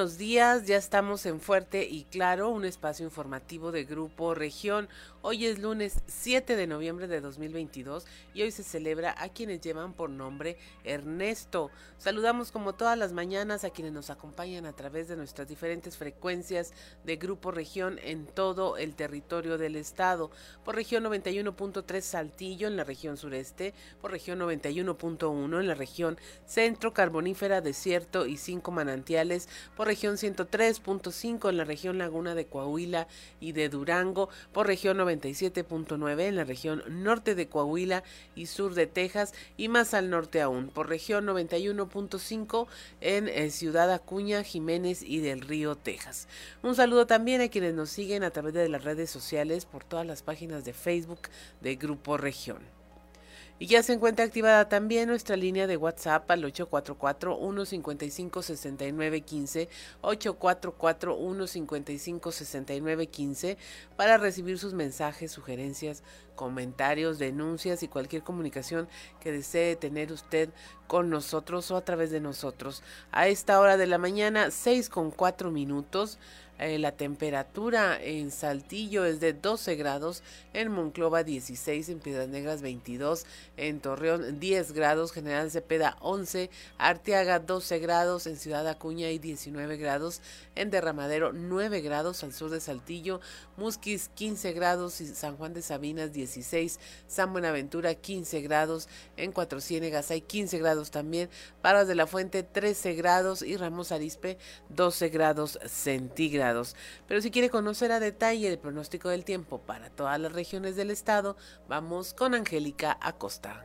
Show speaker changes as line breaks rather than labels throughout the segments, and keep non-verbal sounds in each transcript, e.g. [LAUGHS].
Buenos días, ya estamos en Fuerte y Claro, un espacio informativo de Grupo Región. Hoy es lunes 7 de noviembre de 2022 y hoy se celebra a quienes llevan por nombre Ernesto. Saludamos como todas las mañanas a quienes nos acompañan a través de nuestras diferentes frecuencias de Grupo Región en todo el territorio del estado. Por región 91.3 Saltillo en la región sureste, por región 91.1 en la región centro, carbonífera, desierto y cinco manantiales, por región 103.5 en la región Laguna de Coahuila y de Durango, por región 97.9 en la región norte de Coahuila y sur de Texas y más al norte aún, por región 91.5 en eh, Ciudad Acuña, Jiménez y del Río, Texas. Un saludo también a quienes nos siguen a través de las redes sociales por todas las páginas de Facebook de Grupo Región. Y ya se encuentra activada también nuestra línea de WhatsApp al 844-155-6915, 844-155-6915, para recibir sus mensajes, sugerencias, comentarios, denuncias y cualquier comunicación que desee tener usted con nosotros o a través de nosotros. A esta hora de la mañana, 6 con 4 minutos. Eh, la temperatura en Saltillo es de 12 grados, en Monclova 16, en Piedras Negras 22, en Torreón 10 grados, General Cepeda 11, Arteaga 12 grados, en Ciudad Acuña y 19 grados, en Derramadero 9 grados, al sur de Saltillo, Musquis 15 grados y San Juan de Sabinas 16, San Buenaventura 15 grados, en Cuatro Ciénegas hay 15 grados también, Paras de la Fuente 13 grados y Ramos Arispe 12 grados centígrados. Pero si quiere conocer a detalle el pronóstico del tiempo para todas las regiones del estado, vamos con Angélica Acosta.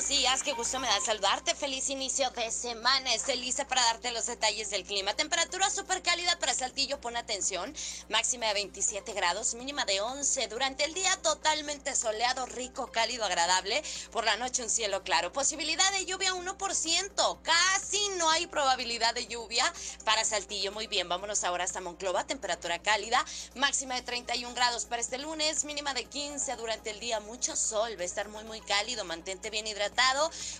Buenos días, qué gusto me da saludarte. Feliz inicio de semana. Estoy lista para darte los detalles del clima. Temperatura súper cálida para Saltillo, pon atención. Máxima de 27 grados, mínima de 11. Durante el día totalmente soleado, rico, cálido, agradable. Por la noche un cielo claro. Posibilidad de lluvia 1%. Casi no hay probabilidad de lluvia para Saltillo. Muy bien, vámonos ahora hasta Monclova. Temperatura cálida, máxima de 31 grados para este lunes, mínima de 15 durante el día. Mucho sol, va a estar muy muy cálido, mantente bien hidratado.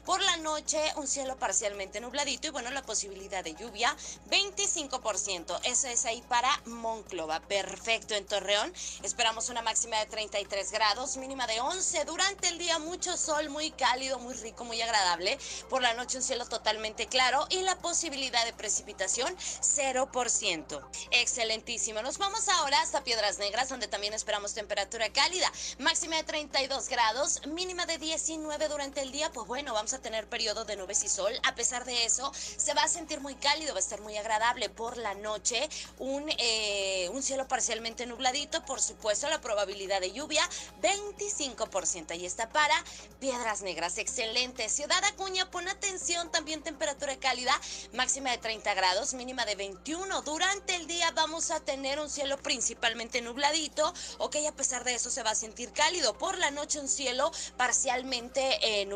Por la noche un cielo parcialmente nubladito y bueno, la posibilidad de lluvia 25%. Eso es ahí para Monclova. Perfecto en Torreón. Esperamos una máxima de 33 grados, mínima de 11. Durante el día mucho sol, muy cálido, muy rico, muy agradable. Por la noche un cielo totalmente claro y la posibilidad de precipitación 0%. Excelentísimo. Nos vamos ahora hasta Piedras Negras donde también esperamos temperatura cálida. Máxima de 32 grados, mínima de 19 durante el día, pues bueno, vamos a tener periodo de nubes y sol. A pesar de eso, se va a sentir muy cálido, va a estar muy agradable por la noche. Un, eh, cielo parcialmente nubladito, por supuesto, la probabilidad de lluvia 25%. Ahí está para Piedras Negras, excelente. Ciudad Acuña, pon atención, también temperatura cálida, máxima de 30 grados, mínima de 21. Durante el día vamos a tener un cielo principalmente nubladito, ok, a pesar de eso se va a sentir cálido. Por la noche un cielo parcialmente eh,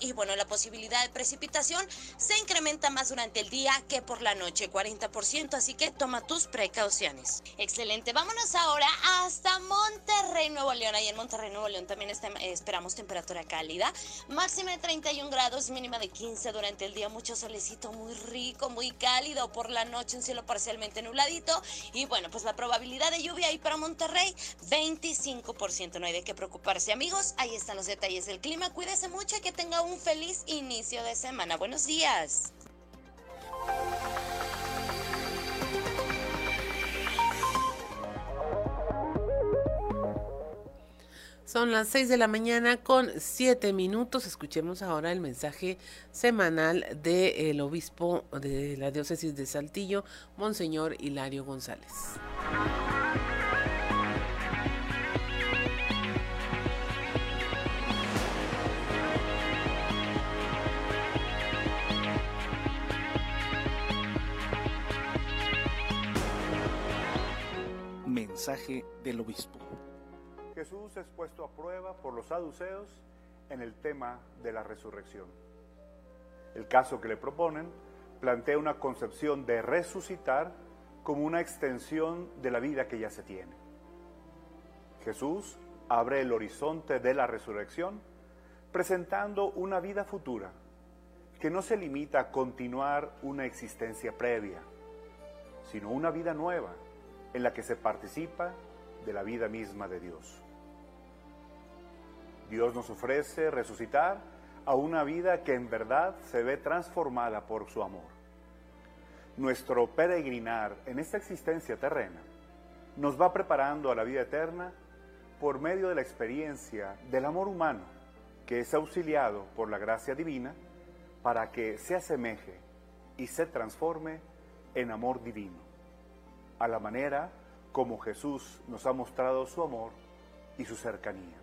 y bueno, la posibilidad de precipitación se incrementa más durante el día que por la noche, 40%, así que toma tus precauciones. Excelente, vámonos ahora hasta Monterrey, Nuevo León. Ahí en Monterrey, Nuevo León también está, eh, esperamos temperatura cálida, máxima de 31 grados, mínima de 15 durante el día, mucho solecito, muy rico, muy cálido. Por la noche un cielo parcialmente nubladito y bueno, pues la probabilidad de lluvia ahí para Monterrey, 25%. No hay de qué preocuparse, amigos. Ahí están los detalles del clima. Cuídese mucho que tenga un feliz inicio de semana. Buenos días.
Son las 6 de la mañana con 7 minutos. Escuchemos ahora el mensaje semanal del obispo de la diócesis de Saltillo, Monseñor Hilario González.
Mensaje del obispo.
Jesús es puesto a prueba por los saduceos en el tema de la resurrección. El caso que le proponen plantea una concepción de resucitar como una extensión de la vida que ya se tiene. Jesús abre el horizonte de la resurrección presentando una vida futura que no se limita a continuar una existencia previa, sino una vida nueva en la que se participa de la vida misma de Dios. Dios nos ofrece resucitar a una vida que en verdad se ve transformada por su amor. Nuestro peregrinar en esta existencia terrena nos va preparando a la vida eterna por medio de la experiencia del amor humano que es auxiliado por la gracia divina para que se asemeje y se transforme en amor divino, a la manera como Jesús nos ha mostrado su amor y su cercanía.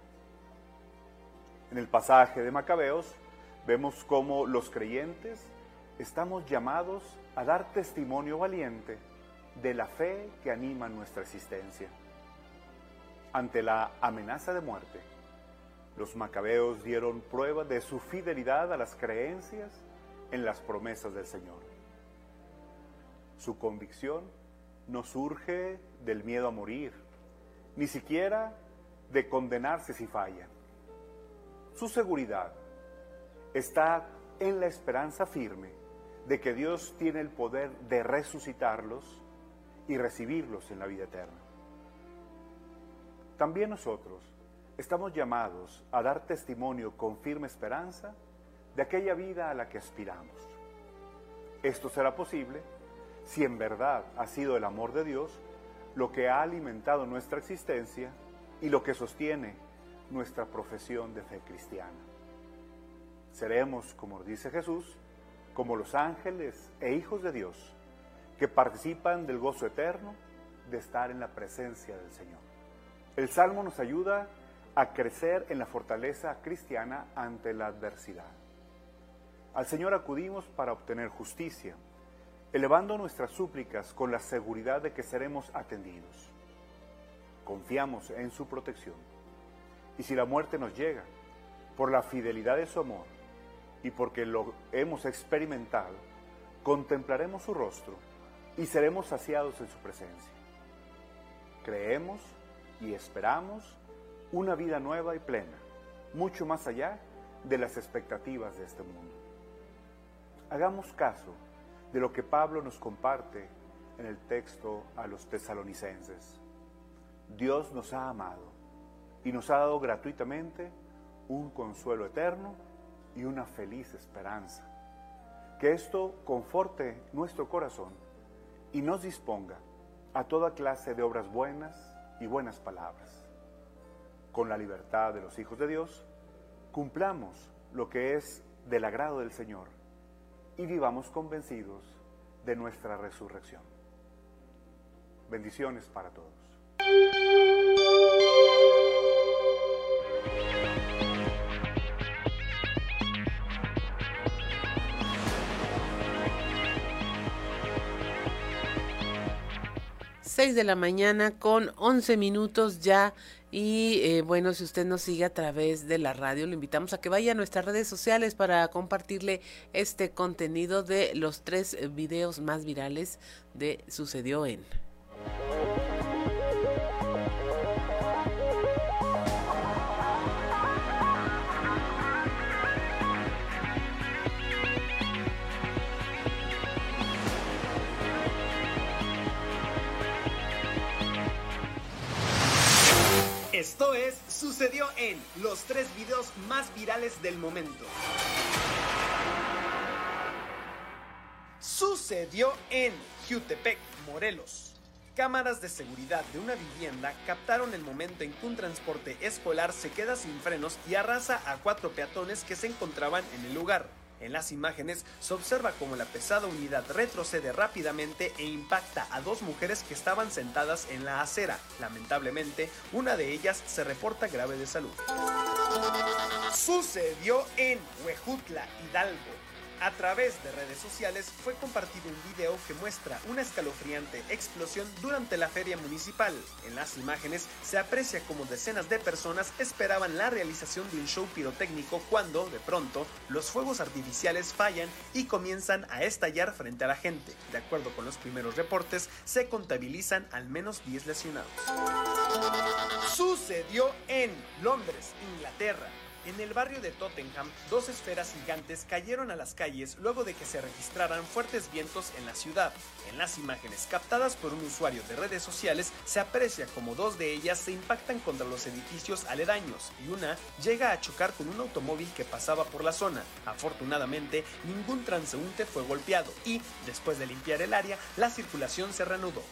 En el pasaje de Macabeos vemos cómo los creyentes estamos llamados a dar testimonio valiente de la fe que anima nuestra existencia. Ante la amenaza de muerte, los macabeos dieron prueba de su fidelidad a las creencias en las promesas del Señor. Su convicción no surge del miedo a morir, ni siquiera de condenarse si fallan. Su seguridad está en la esperanza firme de que Dios tiene el poder de resucitarlos y recibirlos en la vida eterna. También nosotros estamos llamados a dar testimonio con firme esperanza de aquella vida a la que aspiramos. Esto será posible si en verdad ha sido el amor de Dios lo que ha alimentado nuestra existencia y lo que sostiene nuestra profesión de fe cristiana. Seremos, como dice Jesús, como los ángeles e hijos de Dios, que participan del gozo eterno de estar en la presencia del Señor. El Salmo nos ayuda a crecer en la fortaleza cristiana ante la adversidad. Al Señor acudimos para obtener justicia, elevando nuestras súplicas con la seguridad de que seremos atendidos. Confiamos en su protección y si la muerte nos llega, por la fidelidad de su amor y porque lo hemos experimentado, contemplaremos su rostro y seremos saciados en su presencia. Creemos y esperamos una vida nueva y plena, mucho más allá de las expectativas de este mundo. Hagamos caso de lo que Pablo nos comparte en el texto a los tesalonicenses. Dios nos ha amado y nos ha dado gratuitamente un consuelo eterno y una feliz esperanza. Que esto conforte nuestro corazón y nos disponga a toda clase de obras buenas y buenas palabras. Con la libertad de los hijos de Dios, cumplamos lo que es del agrado del Señor y vivamos convencidos de nuestra resurrección. Bendiciones para todos.
6 de la mañana con 11 minutos ya. Y eh, bueno, si usted nos sigue a través de la radio, lo invitamos a que vaya a nuestras redes sociales para compartirle este contenido de los tres videos más virales de Sucedió en.
Esto es Sucedió en los tres videos más virales del momento. Sucedió en Jutepec, Morelos. Cámaras de seguridad de una vivienda captaron el momento en que un transporte escolar se queda sin frenos y arrasa a cuatro peatones que se encontraban en el lugar. En las imágenes se observa cómo la pesada unidad retrocede rápidamente e impacta a dos mujeres que estaban sentadas en la acera. Lamentablemente, una de ellas se reporta grave de salud. Sucedió en Huejutla, Hidalgo. A través de redes sociales fue compartido un video que muestra una escalofriante explosión durante la feria municipal. En las imágenes se aprecia como decenas de personas esperaban la realización de un show pirotécnico cuando, de pronto, los fuegos artificiales fallan y comienzan a estallar frente a la gente. De acuerdo con los primeros reportes, se contabilizan al menos 10 lesionados. Sucedió en Londres, Inglaterra. En el barrio de Tottenham, dos esferas gigantes cayeron a las calles luego de que se registraran fuertes vientos en la ciudad. En las imágenes captadas por un usuario de redes sociales se aprecia como dos de ellas se impactan contra los edificios aledaños y una llega a chocar con un automóvil que pasaba por la zona. Afortunadamente, ningún transeúnte fue golpeado y, después de limpiar el área, la circulación se reanudó.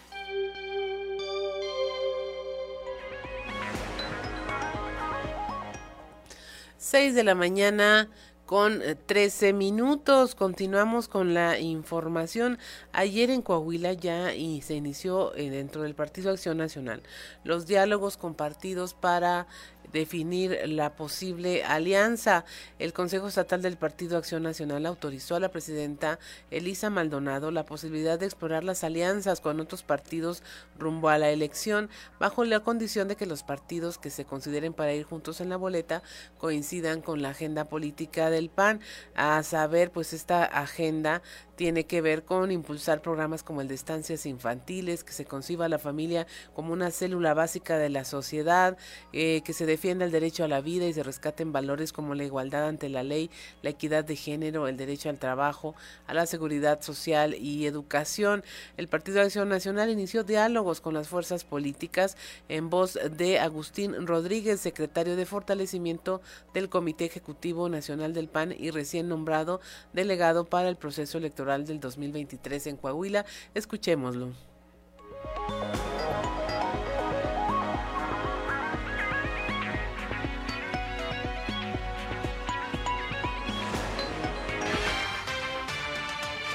6 de la mañana con 13 eh, minutos. Continuamos con la información. Ayer en Coahuila ya y se inició eh, dentro del Partido Acción Nacional los diálogos compartidos para definir la posible alianza. El Consejo Estatal del Partido Acción Nacional autorizó a la presidenta Elisa Maldonado la posibilidad de explorar las alianzas con otros partidos rumbo a la elección, bajo la condición de que los partidos que se consideren para ir juntos en la boleta coincidan con la agenda política del PAN, a saber, pues esta agenda tiene que ver con impulsar programas como el de estancias infantiles, que se conciba a la familia como una célula básica de la sociedad, eh, que se defienda el derecho a la vida y se rescaten valores como la igualdad ante la ley, la equidad de género, el derecho al trabajo, a la seguridad social y educación. El Partido de Acción Nacional inició diálogos con las fuerzas políticas en voz de Agustín Rodríguez, secretario de fortalecimiento del Comité Ejecutivo Nacional del PAN y recién nombrado delegado para el proceso electoral del 2023 en Coahuila. Escuchémoslo.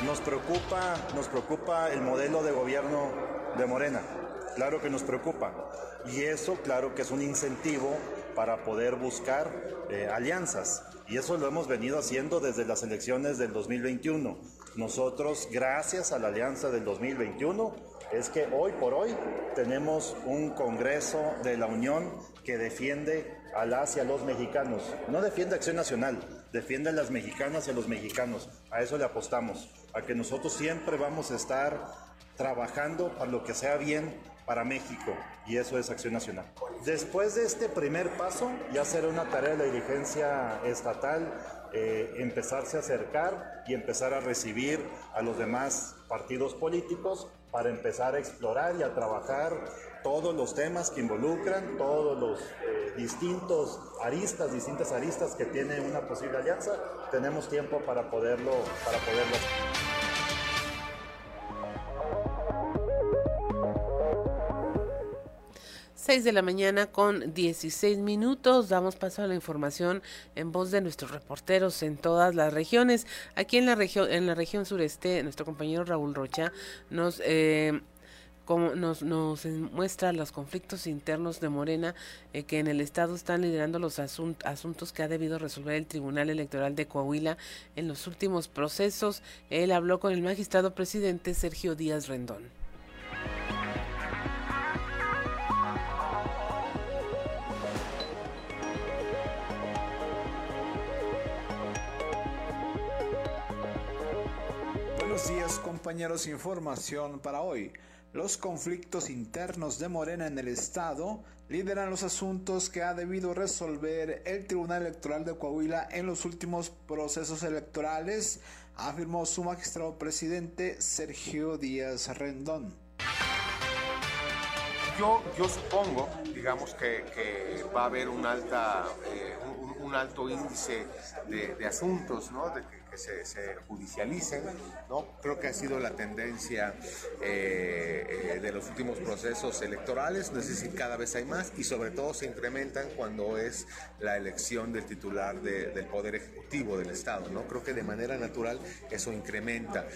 Nos preocupa, nos preocupa el modelo de gobierno de Morena. Claro que nos preocupa. Y eso, claro que es un incentivo para poder buscar eh, alianzas. Y eso lo hemos venido haciendo desde las elecciones del 2021. Nosotros, gracias a la alianza del 2021, es que hoy por hoy tenemos un Congreso de la Unión que defiende a las y a los mexicanos. No defiende Acción Nacional, defiende a las mexicanas y a los mexicanos. A eso le apostamos, a que nosotros siempre vamos a estar trabajando para lo que sea bien para México y eso es Acción Nacional. Después de este primer paso, ya será una tarea de la dirigencia estatal eh, empezarse a acercar y empezar a recibir a los demás partidos políticos para empezar a explorar y a trabajar todos los temas que involucran, todos los eh, distintos aristas, distintas aristas que tiene una posible alianza, tenemos tiempo para poderlo, para poderlo
6 de la mañana con 16 minutos. Damos paso a la información en voz de nuestros reporteros en todas las regiones. Aquí en la región, en la región sureste, nuestro compañero Raúl Rocha nos eh, nos, nos muestra los conflictos internos de Morena eh, que en el Estado están liderando los asuntos que ha debido resolver el Tribunal Electoral de Coahuila en los últimos procesos. Él habló con el magistrado presidente Sergio Díaz Rendón.
Buenos días compañeros, información para hoy. Los conflictos internos de Morena en el Estado lideran los asuntos que ha debido resolver el Tribunal Electoral de Coahuila en los últimos procesos electorales, afirmó su magistrado presidente Sergio Díaz Rendón.
Yo, yo supongo, digamos, que, va a haber un, alta, eh, un, alto índice de, asuntos, ¿no? Que se, judicialicen, ¿no? Creo que ha sido la tendencia eh, eh, de los últimos procesos electorales, no sé si cada vez hay más y sobre todo se incrementan cuando es la elección del titular del Poder Ejecutivo del Estado, ¿no? Creo que de manera natural eso incrementa.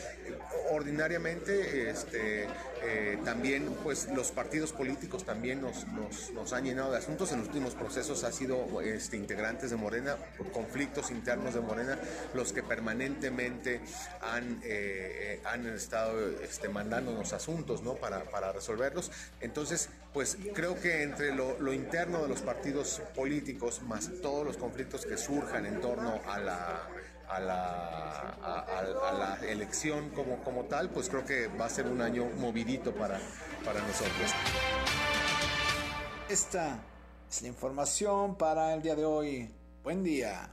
Ordinariamente, este, eh, también pues los partidos políticos también nos, nos, han llenado de asuntos en los últimos procesos ha sido este, integrantes de Morena conflictos internos de Morena los que permanentemente han, eh, han estado este, mandándonos asuntos ¿no? para, para resolverlos entonces pues creo que entre lo, interno de los partidos políticos más todos los conflictos que surjan en torno a la a la, a, la elección como, como tal, pues creo que va a ser un año movidito para, para nosotros.
Esta es la información para el día de hoy. Buen día.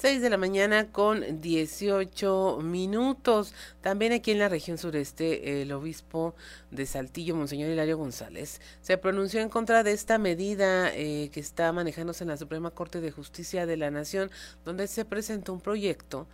6 de la mañana con 18 minutos. También aquí en la región sureste, el obispo de Saltillo, Monseñor Hilario González, se pronunció en contra de esta medida eh, que está manejándose en la Suprema Corte de Justicia de la Nación, donde se presentó un proyecto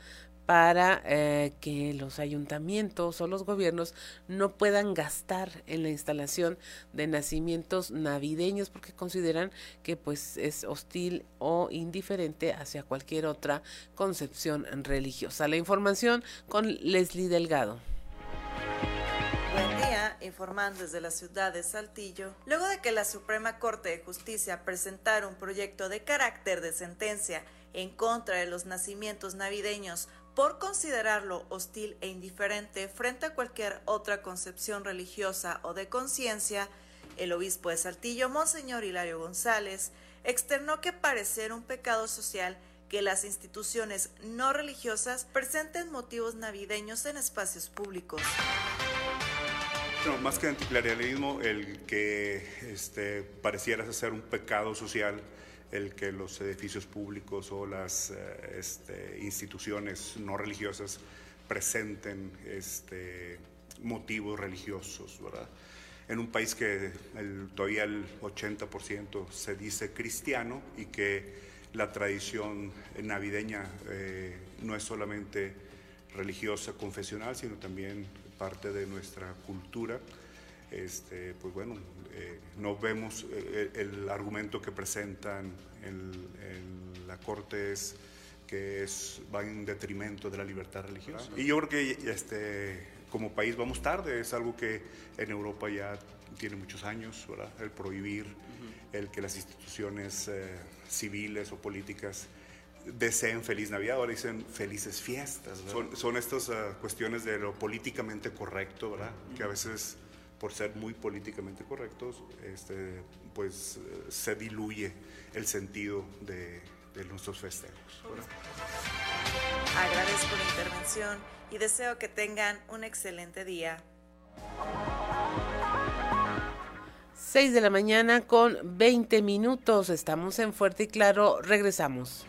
para eh, que los ayuntamientos o los gobiernos no puedan gastar en la instalación de nacimientos navideños porque consideran que pues es hostil o indiferente hacia cualquier otra concepción religiosa. La información con Leslie Delgado.
Buen día, informando desde la ciudad de Saltillo. Luego de que la Suprema Corte de Justicia presentara un proyecto de carácter de sentencia en contra de los nacimientos navideños por considerarlo hostil e indiferente frente a cualquier otra concepción religiosa o de conciencia, el obispo de Saltillo, Monseñor Hilario González, externó que parecer un pecado social que las instituciones no religiosas presenten motivos navideños en espacios públicos.
No, más que anticlerialismo, el que este, pareciera ser un pecado social el que los edificios públicos o las eh, este, instituciones no religiosas presenten este, motivos religiosos, ¿verdad? En un país que todavía el 80% se dice cristiano y que la tradición navideña eh, no es solamente religiosa, confesional, sino también parte de nuestra cultura. Este, pues bueno, eh, no vemos eh, el, argumento que presentan en, la Corte es que es, va en detrimento de la libertad religiosa. Y yo creo que este, como país vamos tarde, es algo que en Europa ya tiene muchos años, ¿verdad? El prohibir, el que las instituciones eh, civiles o políticas deseen feliz Navidad, ahora dicen felices fiestas. Son, son, estas cuestiones de lo políticamente correcto, ¿verdad? Que a veces por ser muy políticamente correctos, este, pues se diluye el sentido de, nuestros festejos.
Agradezco la intervención y deseo que tengan un excelente día.
6 de la mañana con 20 minutos. Estamos en Fuerte y Claro. Regresamos.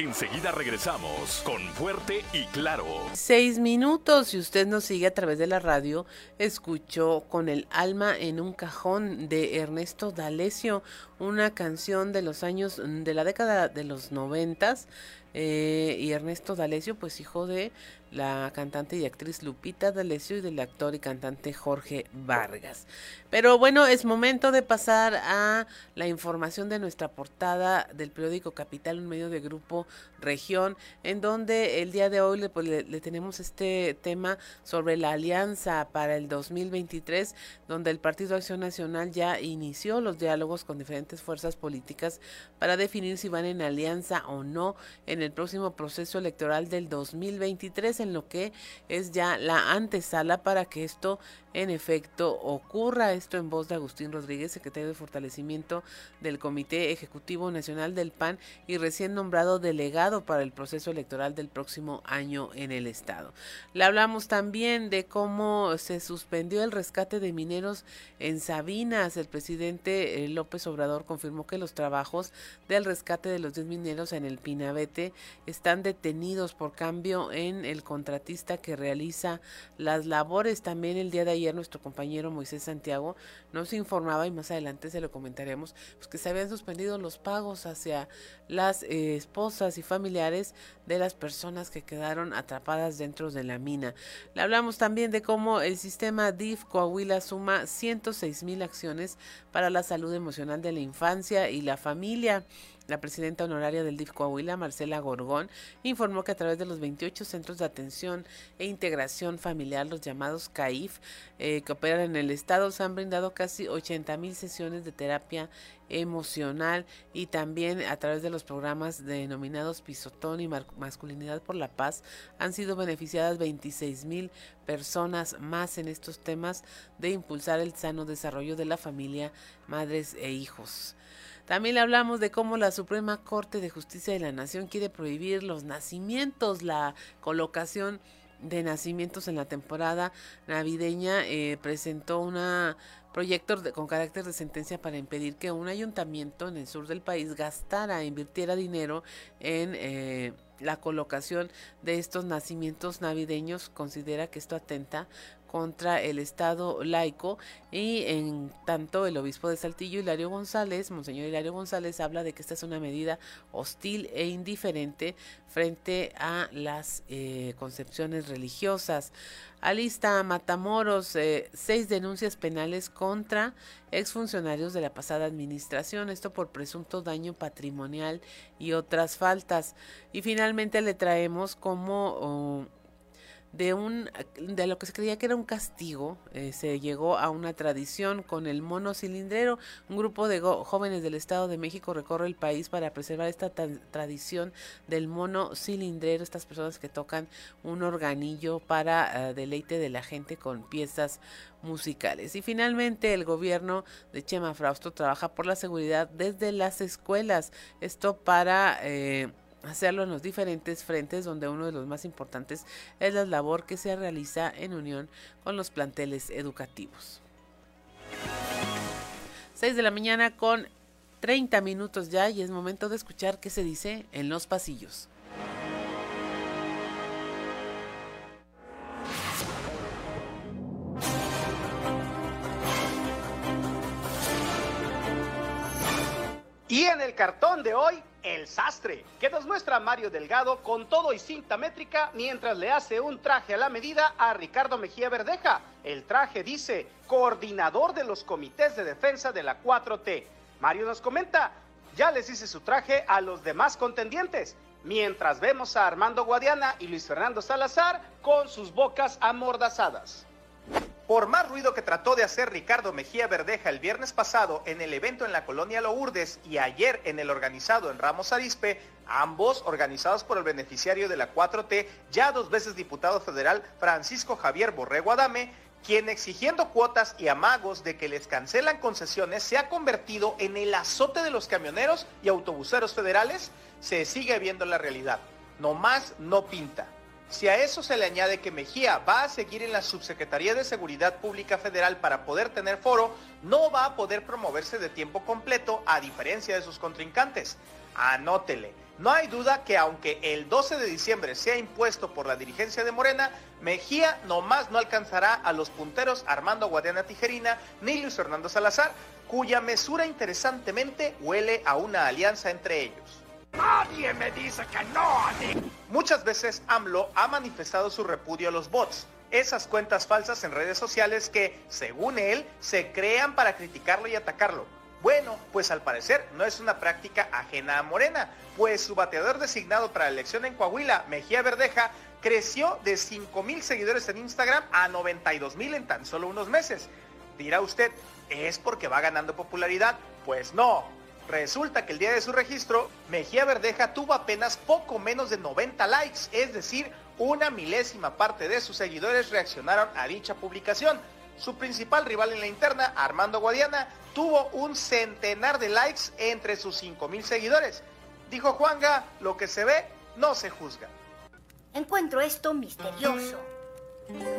Enseguida regresamos con Fuerte y Claro.
Seis minutos. Si usted nos sigue a través de la radio, escuchó con el alma en un cajón de Ernesto D'Alessio, una canción de los años de la década de los noventas. Eh, y Ernesto D'Alessio, pues hijo de la cantante y actriz Lupita D'Alessio y del actor y cantante Jorge Vargas. Pero bueno, es momento de pasar a la información de nuestra portada del periódico Capital, un medio de grupo región, en donde el día de hoy le, pues, le, tenemos este tema sobre la alianza para el 2023, donde el Partido Acción Nacional ya inició los diálogos con diferentes fuerzas políticas para definir si van en alianza o no en el próximo proceso electoral del 2023 en lo que es ya la antesala para que esto en efecto ocurra. Esto en voz de Agustín Rodríguez, secretario de Fortalecimiento del Comité Ejecutivo Nacional del PAN y recién nombrado delegado para el proceso electoral del próximo año en el Estado. Le hablamos también de cómo se suspendió el rescate de mineros en Sabinas. El presidente eh, López Obrador confirmó que los trabajos del rescate de los 10 mineros en el Pinabete 20 están detenidos por cambio en el contratista que realiza las labores. También el día de ayer nuestro compañero Moisés Santiago nos informaba y más adelante se lo comentaremos, pues que se habían suspendido los pagos hacia las eh, esposas y familiares de las personas que quedaron atrapadas dentro de la mina. Le hablamos también de cómo el sistema DIF Coahuila suma 106 mil acciones para la salud emocional de la infancia y la familia. La presidenta honoraria del DIF Coahuila, Marcela Gorgón, informó que a través de los 28 centros de atención e integración familiar, los llamados CAIF, eh, que operan en el estado, se han brindado casi 80 mil sesiones de terapia emocional y también a través de los programas denominados Pisotón y Masculinidad por la Paz han sido beneficiadas 26 mil personas más en estos temas de impulsar el sano desarrollo de la familia, madres e hijos. También hablamos de cómo la Suprema Corte de Justicia de la Nación quiere prohibir los nacimientos, la colocación de nacimientos en la temporada navideña. Eh, presentó un proyecto con carácter de sentencia para impedir que un ayuntamiento en el sur del país gastara, invirtiera dinero en... Eh, la colocación de estos nacimientos navideños considera que esto atenta contra el Estado laico y en tanto el obispo de Saltillo, Hilario González, Monseñor Hilario González, habla de que esta es una medida hostil e indiferente frente a las eh, concepciones religiosas. Alista Matamoros, eh, seis denuncias penales contra exfuncionarios de la pasada administración, esto por presunto daño patrimonial y otras faltas. Y finalmente le traemos como... De un de lo que se creía que era un castigo eh, se llegó a una tradición con el mono cilindrero. Un grupo de jóvenes del estado de México recorre el país para preservar esta tradición del mono cilindrero estas personas que tocan un organillo para eh, deleite de la gente con piezas musicales. Y finalmente el gobierno de Chema Frausto trabaja por la seguridad desde las escuelas. Esto para eh, hacerlo en los diferentes frentes donde uno de los más importantes es la labor que se realiza en unión con los planteles educativos. 6 de la mañana con 30 minutos ya y es momento de escuchar qué se dice en los pasillos.
Y en el cartón de hoy, el sastre, que nos muestra Mario Delgado con todo y cinta métrica mientras le hace un traje a la medida a Ricardo Mejía Verdeja. El traje dice, coordinador de los comités de defensa de la 4T. Mario nos comenta, ya les hice su traje a los demás contendientes, mientras vemos a Armando Guadiana y Luis Fernando Salazar con sus bocas amordazadas. Por más ruido que trató de hacer Ricardo Mejía Verdeja el viernes pasado en el evento en la colonia Lourdes y ayer en el organizado en Ramos Arispe, ambos organizados por el beneficiario de la 4T, ya dos veces diputado federal Francisco Javier Borrego Adame, quien exigiendo cuotas y amagos de que les cancelan concesiones se ha convertido en el azote de los camioneros y autobuseros federales, se sigue viendo la realidad. No más no pinta. Si a eso se le añade que Mejía va a seguir en la Subsecretaría de Seguridad Pública Federal para poder tener foro, no va a poder promoverse de tiempo completo a diferencia de sus contrincantes. Anótele. No hay duda que aunque el 12 de diciembre sea impuesto por la dirigencia de Morena, Mejía nomás no alcanzará a los punteros Armando Guadiana Tijerina ni Luis Fernando Salazar, cuya mesura interesantemente huele a una alianza entre ellos.
Nadie me dice que no,
Muchas veces AMLO ha manifestado su repudio a los bots, esas cuentas falsas en redes sociales que, según él, se crean para criticarlo y atacarlo. Bueno, pues al parecer no es una práctica ajena a Morena, pues su bateador designado para la elección en Coahuila, Mejía Verdeja, creció de 5 mil seguidores en Instagram a 92 mil en tan solo unos meses. Dirá usted, ¿es porque va ganando popularidad? Pues no, Resulta que el día de su registro, Mejía Verdeja tuvo apenas poco menos de 90 likes, es decir, una milésima parte de sus seguidores reaccionaron a dicha publicación. Su principal rival en la interna, Armando Guadiana, tuvo un centenar de likes entre sus 5.000 seguidores. Dijo Juanga, lo que se ve no se juzga.
Encuentro esto misterioso.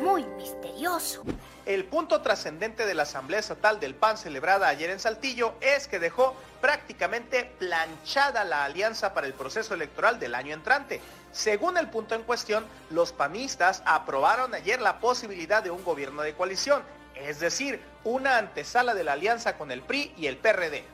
Muy misterioso.
El punto trascendente de la Asamblea Estatal del PAN celebrada ayer en Saltillo es que dejó prácticamente planchada la alianza para el proceso electoral del año entrante. Según el punto en cuestión, los panistas aprobaron ayer la posibilidad de un gobierno de coalición, es decir, una antesala de la alianza con el PRI y el PRD.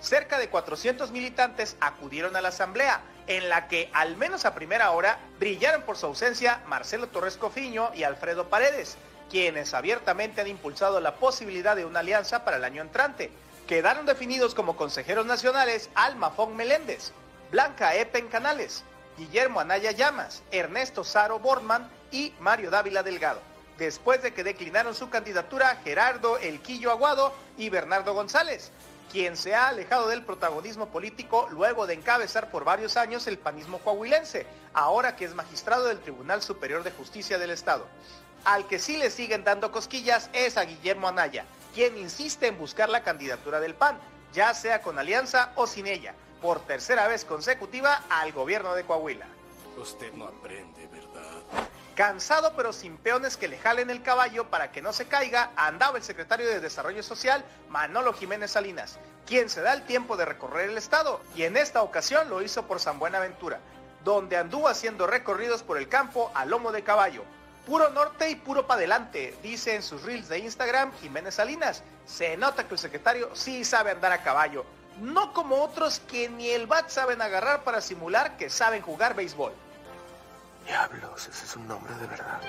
Cerca de 400 militantes acudieron a la asamblea, en la que, al menos a primera hora, brillaron por su ausencia Marcelo Torres Cofiño y Alfredo Paredes, quienes abiertamente han impulsado la posibilidad de una alianza para el año entrante. Quedaron definidos como consejeros nacionales Alma Fong Meléndez, Blanca Epen Canales, Guillermo Anaya Llamas, Ernesto Saro Borman y Mario Dávila Delgado, después de que declinaron su candidatura Gerardo Elquillo Aguado y Bernardo González, quien se ha alejado del protagonismo político luego de encabezar por varios años el panismo coahuilense, ahora que es magistrado del Tribunal Superior de Justicia del Estado. Al que sí le siguen dando cosquillas es a Guillermo Anaya, quien insiste en buscar la candidatura del PAN, ya sea con alianza o sin ella, por tercera vez consecutiva al gobierno de Coahuila.
Usted no aprende, ¿verdad?
Cansado pero sin peones que le jalen el caballo para que no se caiga, andaba el secretario de Desarrollo Social, Manolo Jiménez Salinas, quien se da el tiempo de recorrer el estado y en esta ocasión lo hizo por San Buenaventura, donde anduvo haciendo recorridos por el campo a lomo de caballo. Puro norte y puro para adelante, dice en sus reels de Instagram Jiménez Salinas. Se nota que el secretario sí sabe andar a caballo, no como otros que ni el bat saben agarrar para simular que saben jugar béisbol.
Diablos, ese es un nombre de verdad.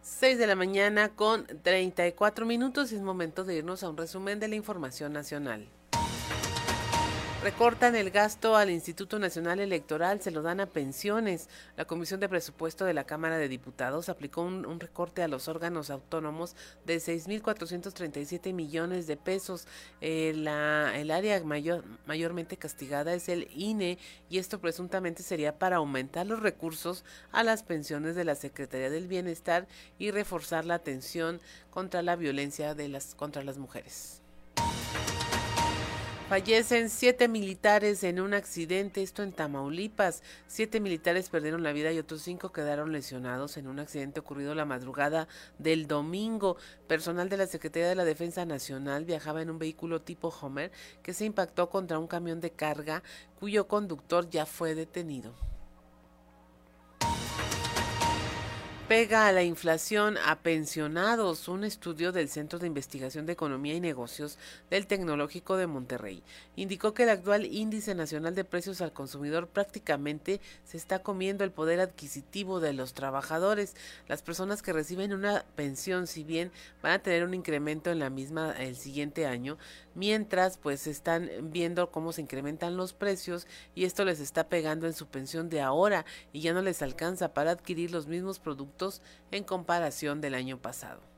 Seis de la mañana con 34 minutos y es momento de irnos a un resumen de la información nacional. Recortan el gasto al Instituto Nacional Electoral, se lo dan a pensiones. La Comisión de Presupuesto de la Cámara de Diputados aplicó un, recorte a los órganos autónomos de 6.437 millones de pesos. Eh, el área mayor, mayormente castigada es el INE y esto presuntamente sería para aumentar los recursos a las pensiones de la Secretaría del Bienestar y reforzar la atención contra la violencia de las, contra las mujeres. Fallecen siete militares en un accidente, esto en Tamaulipas. Siete militares perdieron la vida y otros cinco quedaron lesionados en un accidente ocurrido la madrugada del domingo. Personal de la Secretaría de la Defensa Nacional viajaba en un vehículo tipo Homer que se impactó contra un camión de carga cuyo conductor ya fue detenido. Pega a la inflación a pensionados, un estudio del Centro de Investigación de Economía y Negocios del Tecnológico de Monterrey indicó que el actual índice nacional de precios al consumidor prácticamente se está comiendo el poder adquisitivo de los trabajadores. Las personas que reciben una pensión, si bien van a tener un incremento en la misma el siguiente año, mientras pues están viendo cómo se incrementan los precios y esto les está pegando en su pensión de ahora y ya no les alcanza para adquirir los mismos productos en comparación del año pasado.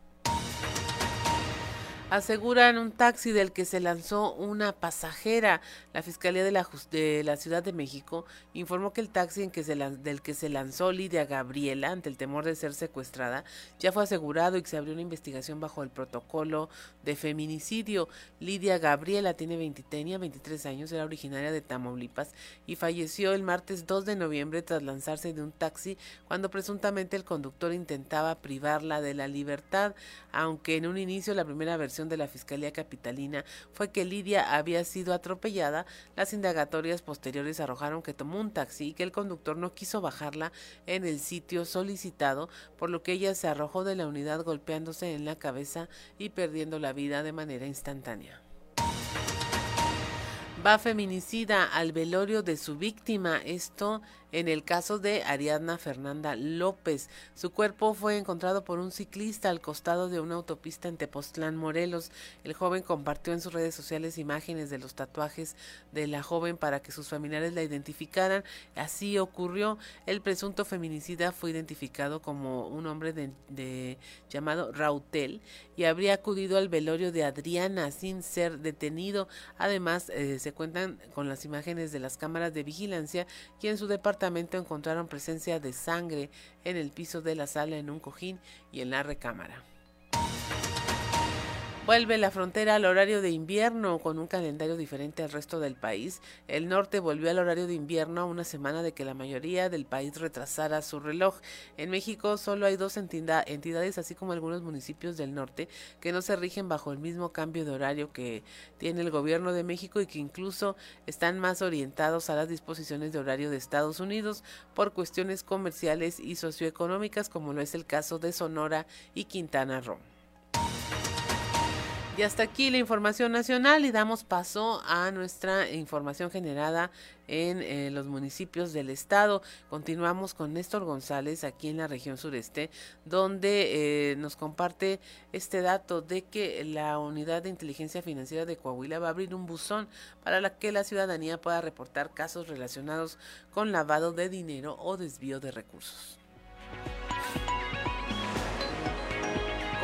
Aseguran un taxi del que se lanzó una pasajera. La Fiscalía de la, de la Ciudad de México informó que el taxi en que se del que se lanzó Lidia Gabriela ante el temor de ser secuestrada ya fue asegurado y que se abrió una investigación bajo el protocolo de feminicidio. Lidia Gabriela tiene 20, tenía 23 años, era originaria de Tamaulipas y falleció el martes 2 de noviembre tras lanzarse de un taxi cuando presuntamente el conductor intentaba privarla de la libertad, aunque en un inicio la primera versión de la Fiscalía Capitalina fue que Lidia había sido atropellada, las indagatorias posteriores arrojaron que tomó un taxi y que el conductor no quiso bajarla en el sitio solicitado, por lo que ella se arrojó de la unidad golpeándose en la cabeza y perdiendo la vida de manera instantánea. Va feminicida al velorio de su víctima. Esto en el caso de Ariadna Fernanda López. Su cuerpo fue encontrado por un ciclista al costado de una autopista en Tepoztlán, Morelos. El joven compartió en sus redes sociales imágenes de los tatuajes de la joven para que sus familiares la identificaran. Así ocurrió. El presunto feminicida fue identificado como un hombre llamado Rautel y habría acudido al velorio de Adriana sin ser detenido. Además, eh, se cuentan con las imágenes de las cámaras de vigilancia y en su departamento encontraron presencia de sangre en el piso de la sala, en un cojín y en la recámara. Vuelve la frontera al horario de invierno con un calendario diferente al resto del país. El norte volvió al horario de invierno a una semana de que la mayoría del país retrasara su reloj. En México solo hay dos entidades, así como algunos municipios del norte, que no se rigen bajo el mismo cambio de horario que tiene el gobierno de México y que incluso están más orientados a las disposiciones de horario de Estados Unidos por cuestiones comerciales y socioeconómicas, como lo es el caso de Sonora y Quintana Roo. Y hasta aquí la información nacional y damos paso a nuestra información generada en eh, los municipios del estado. Continuamos con Néstor González aquí en la región sureste, donde eh, nos comparte este dato de que la Unidad de Inteligencia Financiera de Coahuila va a abrir un buzón para la que la ciudadanía pueda reportar casos relacionados con lavado de dinero o desvío de recursos.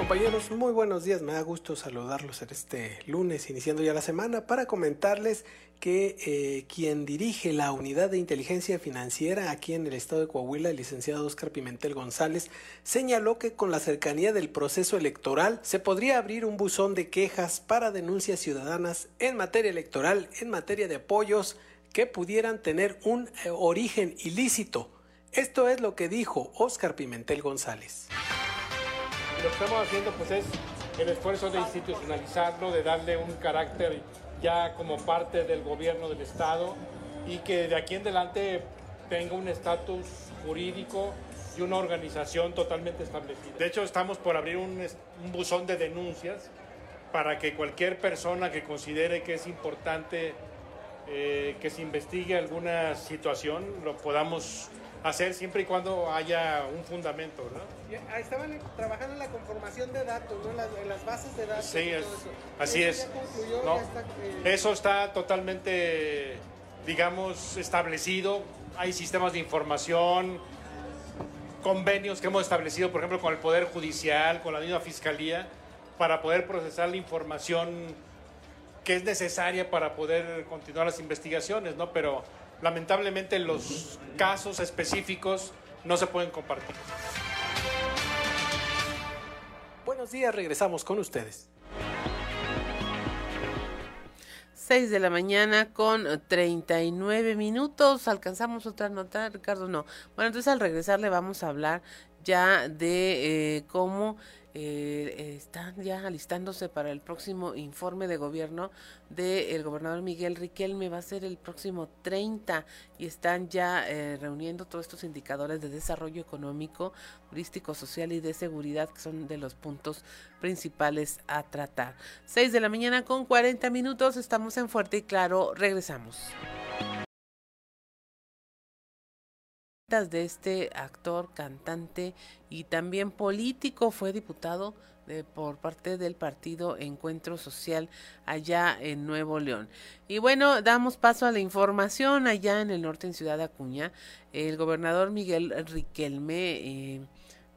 Compañeros, muy buenos días. Me da gusto saludarlos en este lunes, iniciando ya la semana, para comentarles que eh, quien dirige la unidad de inteligencia financiera aquí en el estado de Coahuila, el licenciado Oscar Pimentel González, señaló que con la cercanía del proceso electoral se podría abrir un buzón de quejas para denuncias ciudadanas en materia electoral, en materia de apoyos que pudieran tener un eh, origen ilícito. Esto es lo que dijo Oscar Pimentel González
lo que estamos haciendo pues es el esfuerzo de institucionalizarlo, de darle un carácter ya como parte del gobierno del Estado y que de aquí en adelante tenga un estatus jurídico y una organización totalmente establecida. De hecho, estamos por abrir un, buzón de denuncias para que cualquier persona que considere que es importante eh, que se investigue alguna situación, lo podamos hacer siempre y cuando haya un fundamento, ¿no?
Estaban trabajando en la conformación de datos, ¿no? en, las, bases de datos.
Sí, así es. Eso está totalmente, digamos, establecido. Hay sistemas de información, convenios que hemos establecido, por ejemplo, con el Poder Judicial, con la misma Fiscalía, para poder procesar la información que es necesaria para poder continuar las investigaciones, ¿no? Pero lamentablemente los casos específicos no se pueden compartir.
Buenos días, regresamos con ustedes.
6 de la mañana con 39 minutos. ¿Alcanzamos otra nota, Ricardo? No. Bueno, entonces al regresar le vamos a hablar ya de eh, cómo eh, están ya alistándose para el próximo informe de gobierno del gobernador Miguel Riquelme. Va a ser el próximo 30 y están ya eh, reuniendo todos estos indicadores de desarrollo económico, turístico, social y de seguridad, que son de los puntos principales a tratar. 6 de la mañana con 40 minutos. Estamos en Fuerte y Claro. Regresamos. De este actor, cantante y también político, fue diputado de, por parte del partido Encuentro Social allá en Nuevo León. Y bueno, damos paso a la información allá en el norte, en Ciudad Acuña. El gobernador Miguel Riquelme, eh,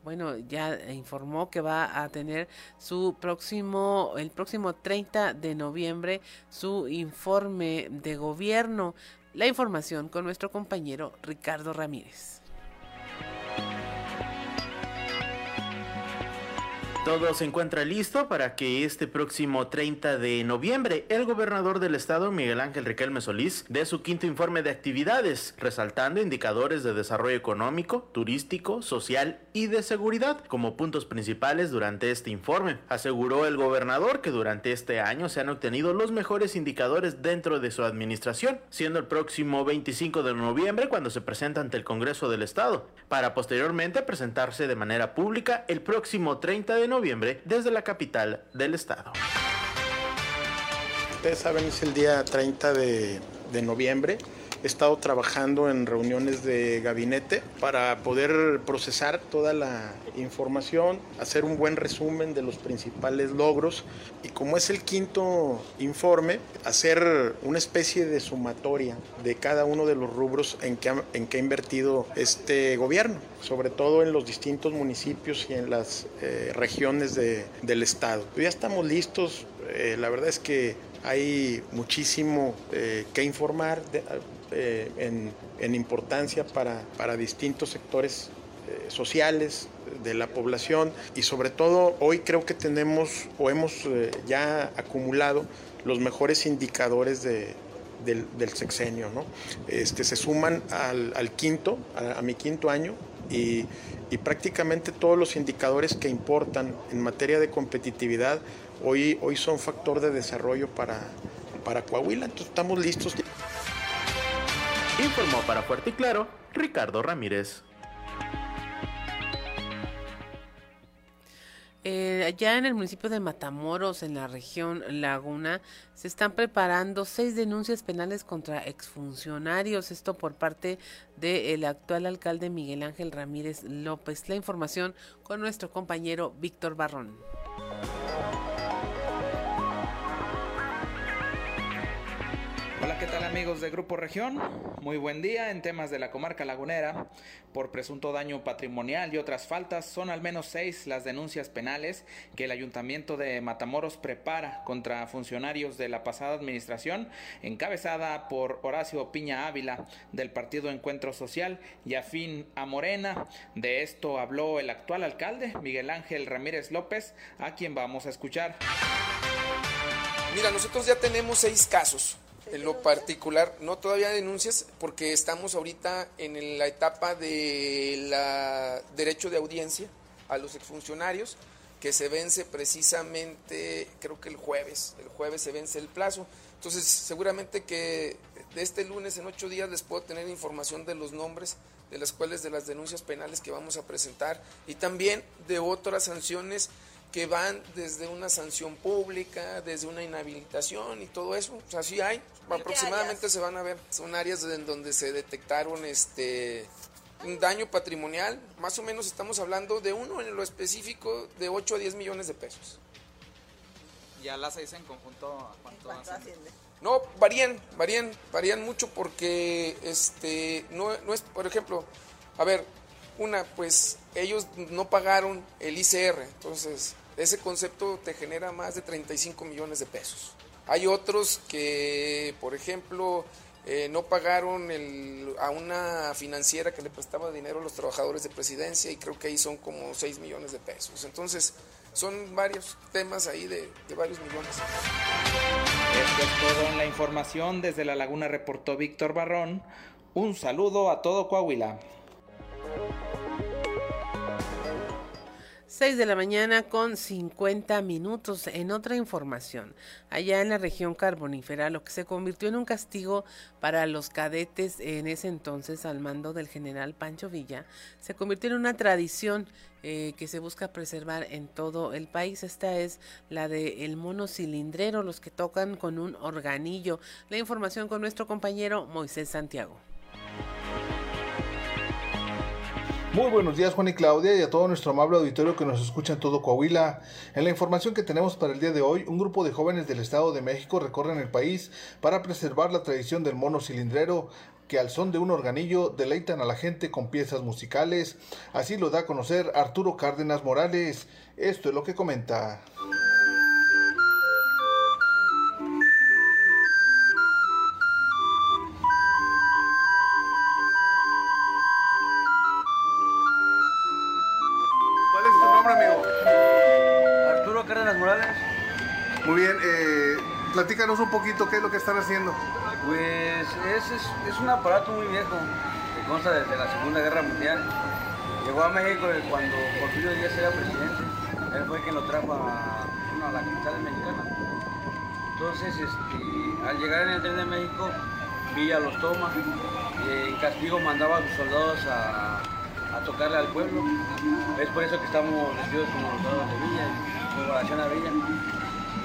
bueno, ya informó que va a tener su próximo, el próximo 30 de noviembre, su informe de gobierno. La información con nuestro compañero Ricardo Ramírez.
Todo se encuentra listo para que este próximo 30 de noviembre el gobernador del estado, Miguel Ángel Riquelme Solís, dé su quinto informe de actividades, resaltando indicadores de desarrollo económico, turístico, social y de seguridad como puntos principales durante este informe. Aseguró el gobernador que durante este año se han obtenido los mejores indicadores dentro de su administración, siendo el próximo 25 de noviembre cuando se presenta ante el Congreso del Estado, para posteriormente presentarse de manera pública el próximo 30 de noviembre desde la capital del estado.
Ustedes saben, es el día 30 de, de noviembre He estado trabajando en reuniones de gabinete para poder procesar toda la información, hacer un buen resumen de los principales logros y como es el quinto informe, hacer una especie de sumatoria de cada uno de los rubros en que ha, en que ha invertido este gobierno, sobre todo en los distintos municipios y en las eh, regiones de, del estado. Ya estamos listos, eh, la verdad es que hay muchísimo eh, que informar. De, eh, en, importancia para, para, distintos sectores eh, sociales de la población y sobre todo hoy creo que tenemos o hemos eh, ya acumulado los mejores indicadores de, del, sexenio. ¿no? Este, se suman al, quinto, a, mi quinto año, y, y, prácticamente todos los indicadores que importan en materia de competitividad hoy, hoy son factor de desarrollo para, para Coahuila. Entonces estamos listos.
Informó para Fuerte y Claro Ricardo Ramírez.
Eh, allá en el municipio de Matamoros, en la región Laguna, se están preparando seis denuncias penales contra exfuncionarios. Esto por parte del actual alcalde Miguel Ángel Ramírez López. La información con nuestro compañero Víctor Barrón.
¿Qué tal amigos de Grupo Región? Muy buen día en temas de la comarca lagunera. Por presunto daño patrimonial y otras faltas, son al menos seis las denuncias penales que el ayuntamiento de Matamoros prepara contra funcionarios de la pasada administración, encabezada por Horacio Piña Ávila del Partido Encuentro Social y afín a Morena. De esto habló el actual alcalde, Miguel Ángel Ramírez López, a quien vamos a escuchar.
Mira, nosotros ya tenemos seis casos en lo particular, no todavía denuncias, porque estamos ahorita en la etapa de la derecho de audiencia a los exfuncionarios, que se vence precisamente, creo que el jueves, el jueves se vence el plazo. Entonces, seguramente que de este lunes en ocho días les puedo tener información de los nombres de las cuales de las denuncias penales que vamos a presentar y también de otras sanciones que van desde una sanción pública, desde una inhabilitación y todo eso. O sea, sí hay, aproximadamente se van a ver. Son áreas en donde se detectaron este un daño patrimonial, más o menos estamos hablando de uno en lo específico de 8 a 10 millones de pesos.
¿Ya las seis en conjunto cuánto,
No, varían, varían, varían mucho porque este no, no es, por ejemplo, a ver, una, pues ellos no pagaron el ICR, entonces ese concepto te genera más de 35 millones de pesos. Hay otros que, por ejemplo, eh, no pagaron a una financiera que le prestaba dinero a los trabajadores de presidencia y creo que ahí son como 6 millones de pesos. Entonces, son varios temas ahí de, de varios millones.
Esto es todo en la información. Desde La Laguna reportó Víctor Barrón. Un saludo a todo Coahuila.
6 de la mañana con 50 minutos. En otra información, allá en la región carbonífera, lo que se convirtió en un castigo para los cadetes en ese entonces al mando del general Pancho Villa, se convirtió en una tradición eh, que se busca preservar en todo el país. Esta es la de el mono cilindrero, los que tocan con un organillo. La información con nuestro compañero Moisés Santiago.
Muy buenos días Juan y Claudia y a todo nuestro amable auditorio que nos escucha en todo Coahuila. En la información que tenemos para el día de hoy, un grupo de jóvenes del Estado de México recorren el país para preservar la tradición del mono cilindrero que al son de un organillo deleitan a la gente con piezas musicales. Así lo da a conocer Arturo Cárdenas Morales. Esto es lo que comenta. Qué es lo que están haciendo.
Pues es, es, un aparato muy viejo, que consta desde la Segunda Guerra Mundial. Llegó a México cuando Porfirio Díaz era presidente. Él fue quien lo trajo a, la capital mexicana. Entonces, este, al llegar en el tren de México, Villa los toma y en castigo mandaba a sus soldados a, a tocarle al pueblo. Es por eso que estamos vestidos como los soldados de Villa, en colaboración a Villa.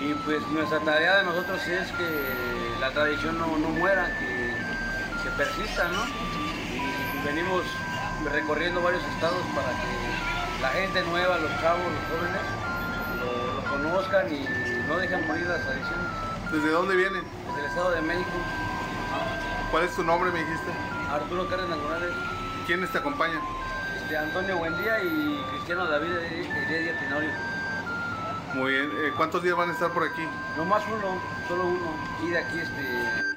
Y pues nuestra tarea de nosotros es que la tradición no, muera, que, persista, ¿no? Y venimos recorriendo varios estados para que la gente nueva, los chavos, los jóvenes, lo, conozcan y no dejen morir las tradiciones.
¿Desde dónde vienen?
Desde el Estado de México.
¿Cuál es tu nombre, me dijiste?
Arturo Cárdenas Morales.
¿Quiénes te acompañan?
Este, Antonio Buendía y Cristiano David Heredia Tenorio.
Muy bien. Eh, ¿Cuántos días van a estar por aquí?
No más uno, solo uno. Y de aquí este...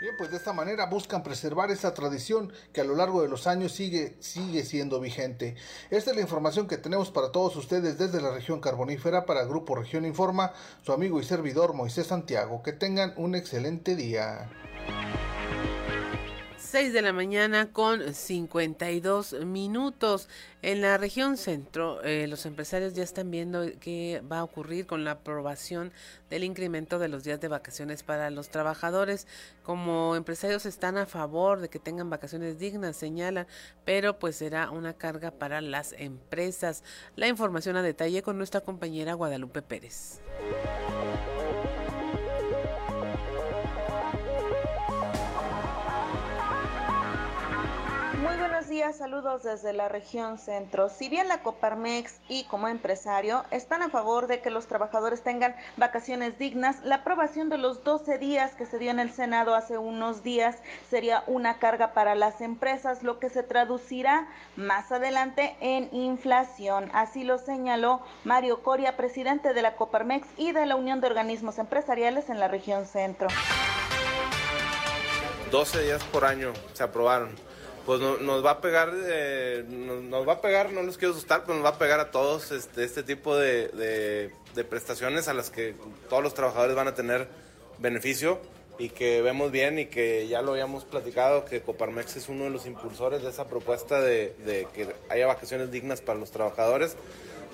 Bien, pues de esta manera buscan preservar esta tradición que a lo largo de los años sigue, sigue siendo vigente. Esta es la información que tenemos para todos ustedes desde la región carbonífera para Grupo Región Informa, su amigo y servidor Moisés Santiago. Que tengan un excelente día.
6 de la mañana con 52 minutos. En la región centro, eh, los empresarios ya están viendo qué va a ocurrir con la aprobación del incremento de los días de vacaciones para los trabajadores. Como empresarios están a favor de que tengan vacaciones dignas, señalan, pero pues será una carga para las empresas. La información a detalle con nuestra compañera Guadalupe Pérez.
Días, saludos desde la región centro. Si bien la Coparmex y como empresario están a favor de que los trabajadores tengan vacaciones dignas, la aprobación de los 12 días que se dio en el Senado hace unos días sería una carga para las empresas, lo que se traducirá más adelante en inflación. Así lo señaló Mario Coria, presidente de la Coparmex y de la Unión de Organismos Empresariales en la región centro.
12 días por año se aprobaron pues nos va a pegar, eh, nos, va a pegar, no los quiero asustar, pero nos va a pegar a todos este, este tipo de, prestaciones a las que todos los trabajadores van a tener beneficio y que vemos bien y que ya lo habíamos platicado, que Coparmex es uno de los impulsores de esa propuesta de, de que haya vacaciones dignas para los trabajadores,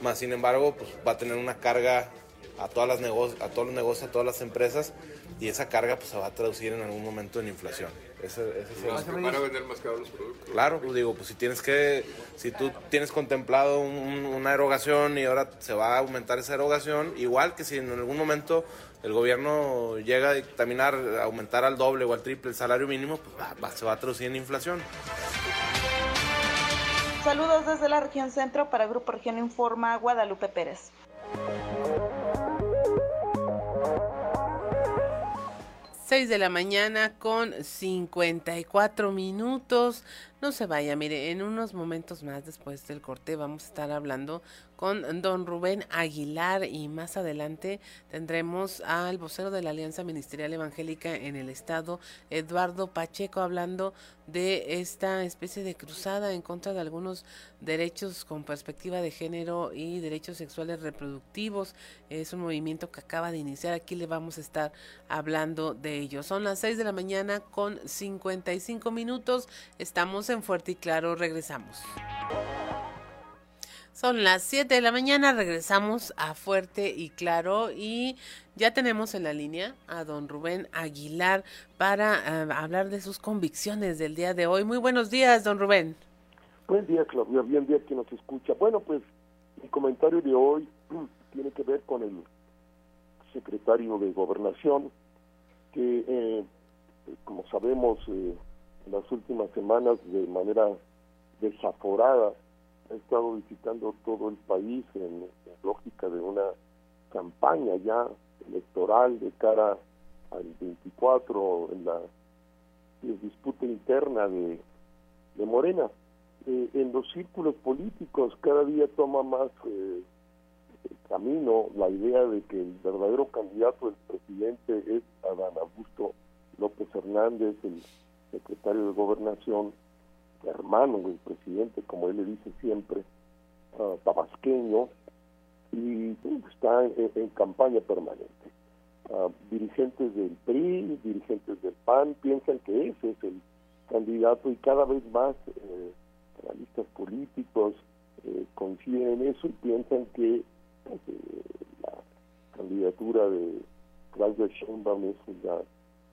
más sin embargo pues va a tener una carga a, todas las a todos los negocios, a todas las empresas y esa carga pues se va a traducir en algún momento en inflación. Ese, ese
¿Van a vender más caros los productos?
Claro, pues digo, pues si tienes que, si tú tienes contemplado una erogación y ahora se va a aumentar esa erogación, igual que si en algún momento el gobierno llega a dictaminar aumentar al doble o al triple el salario mínimo, pues se va a traducir en inflación.
Saludos desde la región centro para Grupo Región Informa, Guadalupe Pérez.
6 de la mañana con 54 minutos. No se vaya, mire, en unos momentos más después del corte vamos a estar hablando con don Rubén Aguilar y más adelante tendremos al vocero de la Alianza Ministerial Evangélica en el Estado, Eduardo Pacheco, hablando de esta especie de cruzada en contra de algunos derechos con perspectiva de género y derechos sexuales reproductivos. Es un movimiento que acaba de iniciar. Aquí le vamos a estar hablando de ello. Son las 6 de la mañana con 55 minutos. Estamos en Fuerte y Claro. Regresamos. Son las 7 de la mañana, regresamos a Fuerte y Claro y ya tenemos en la línea a don Rubén Aguilar para eh, hablar de sus convicciones del día de hoy. Muy buenos días, don Rubén.
Buen día, Claudia, bien día que nos escucha. Bueno, pues mi comentario de hoy [CLEARS THROAT] tiene que ver con el secretario de Gobernación, que eh, como sabemos eh, en las últimas semanas de manera desaforada ha estado visitando todo el país en, lógica de una campaña ya electoral de cara al 24 en la, disputa interna de, de Morena. Eh, en los círculos políticos cada día toma más eh, camino la idea de que el verdadero candidato del presidente es Adán Augusto López Hernández, el secretario de Gobernación, hermano del presidente, como él le dice siempre, uh, tabasqueño, y está en, campaña permanente. Uh, dirigentes del PRI, dirigentes del PAN piensan que ese es el candidato y cada vez más eh, analistas políticos eh, coinciden en eso y piensan que pues, eh, la candidatura de Claudia Sheinbaum es una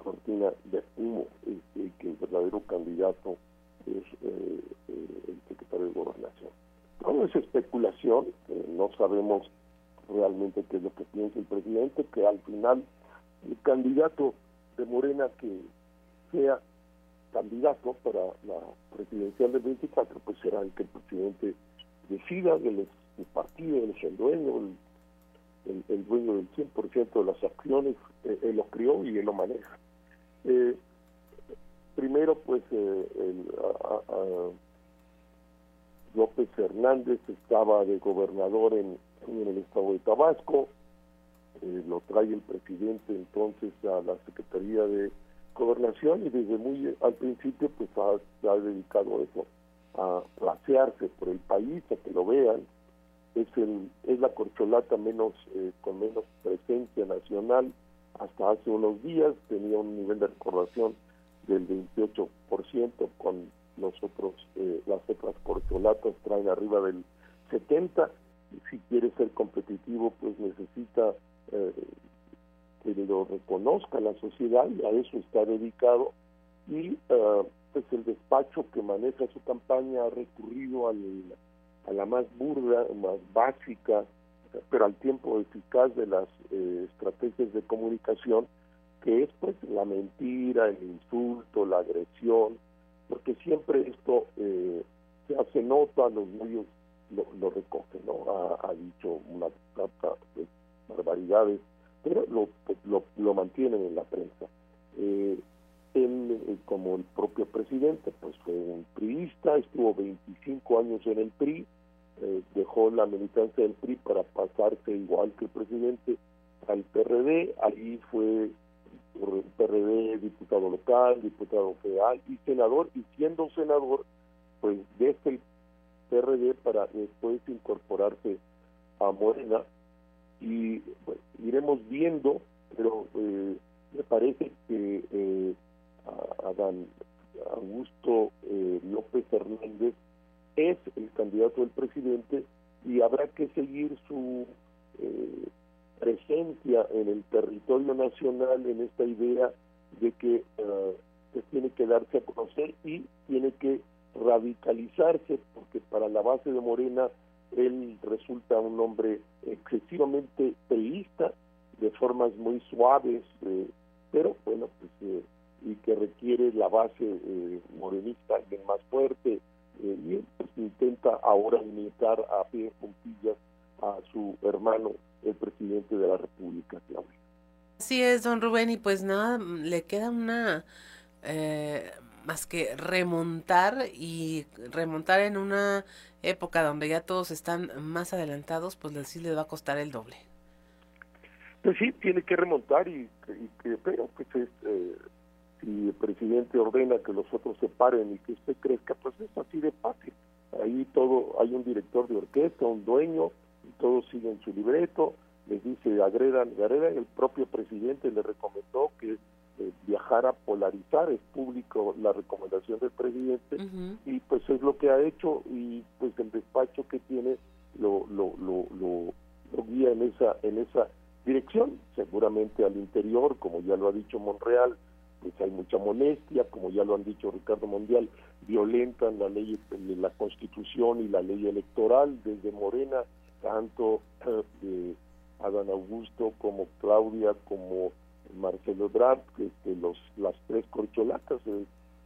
cortina de humo, y que el verdadero candidato es eh, eh, el secretario de Gobernación. Todo es especulación, eh, no sabemos realmente qué es lo que piensa el presidente, que al final el candidato de Morena que sea candidato para la presidencial del 24, pues será el que el presidente decida, del el partido, él es el dueño, el, el, dueño del 100% de las acciones, él lo crió y él lo maneja. Eh, primero pues eh, López Hernández estaba de gobernador en, el estado de Tabasco, eh, lo trae el presidente entonces a la Secretaría de gobernación y desde muy al principio pues ha, dedicado eso a pasearse por el país, a que lo vean. Es, el, es la corcholata menos eh, con menos presencia nacional hasta hace unos días, tenía un nivel de recordación del 28%, con los otros, eh, las otras corcholatas traen arriba del 70%. Si quiere ser competitivo, pues necesita eh, que lo reconozca la sociedad y a eso está dedicado. Y pues el despacho que maneja su campaña ha recurrido al, a la más burda, más básica, pero al tiempo eficaz de las eh, estrategias de comunicación, que es pues la mentira, el insulto, la agresión, porque siempre esto eh, se hace nota, los medios lo, lo recogen, ¿no? Ha, dicho una tanta de barbaridades, pero lo, lo, lo mantienen en la prensa. Eh, él, eh, como el propio presidente, pues fue un priista, estuvo 25 años en el PRI, eh, dejó la militancia del PRI para pasarse igual que el presidente al PRD, allí fue por el PRD diputado local, diputado federal y senador, y siendo senador, pues desde el PRD para después incorporarse a Morena, y iremos viendo, pero eh, me parece que eh, Adán Augusto eh, López Hernández es el candidato del presidente y habrá que seguir su eh, presencia en el territorio nacional en esta idea de que uh, tiene que darse a conocer y tiene que radicalizarse porque para la base de Morena él resulta un hombre excesivamente teísta de formas muy suaves eh, pero bueno pues y que requiere la base eh, morenista alguien más fuerte eh, y pues, intenta ahora imitar a pie puntillas a su hermano el presidente de la República Claudia.
Así es, don Rubén, y pues nada, le queda una eh, más que remontar y remontar en una época donde ya todos están más adelantados, pues sí le va a costar el doble.
Pues sí, tiene que remontar y, que pero pues es, eh, si el presidente ordena que los otros se paren y que usted crezca, pues es así de fácil. Ahí todo, hay un director de orquesta, un dueño, y todos siguen su libreto, les dice agredan, agredan, el propio presidente le recomendó que eh, viajara a polarizar, es público la recomendación del presidente, y pues es lo que ha hecho, y pues el despacho que tiene lo, lo, lo, lo, lo guía en esa, en esa dirección, seguramente al interior, como ya lo ha dicho Monreal, pues hay mucha molestia, como ya lo han dicho Ricardo Mundial, violentan la ley, la constitución y la ley electoral. Desde Morena, tanto eh, Adán Augusto como Claudia, como Marcelo Ebrard, este, los, las tres corcholatas eh,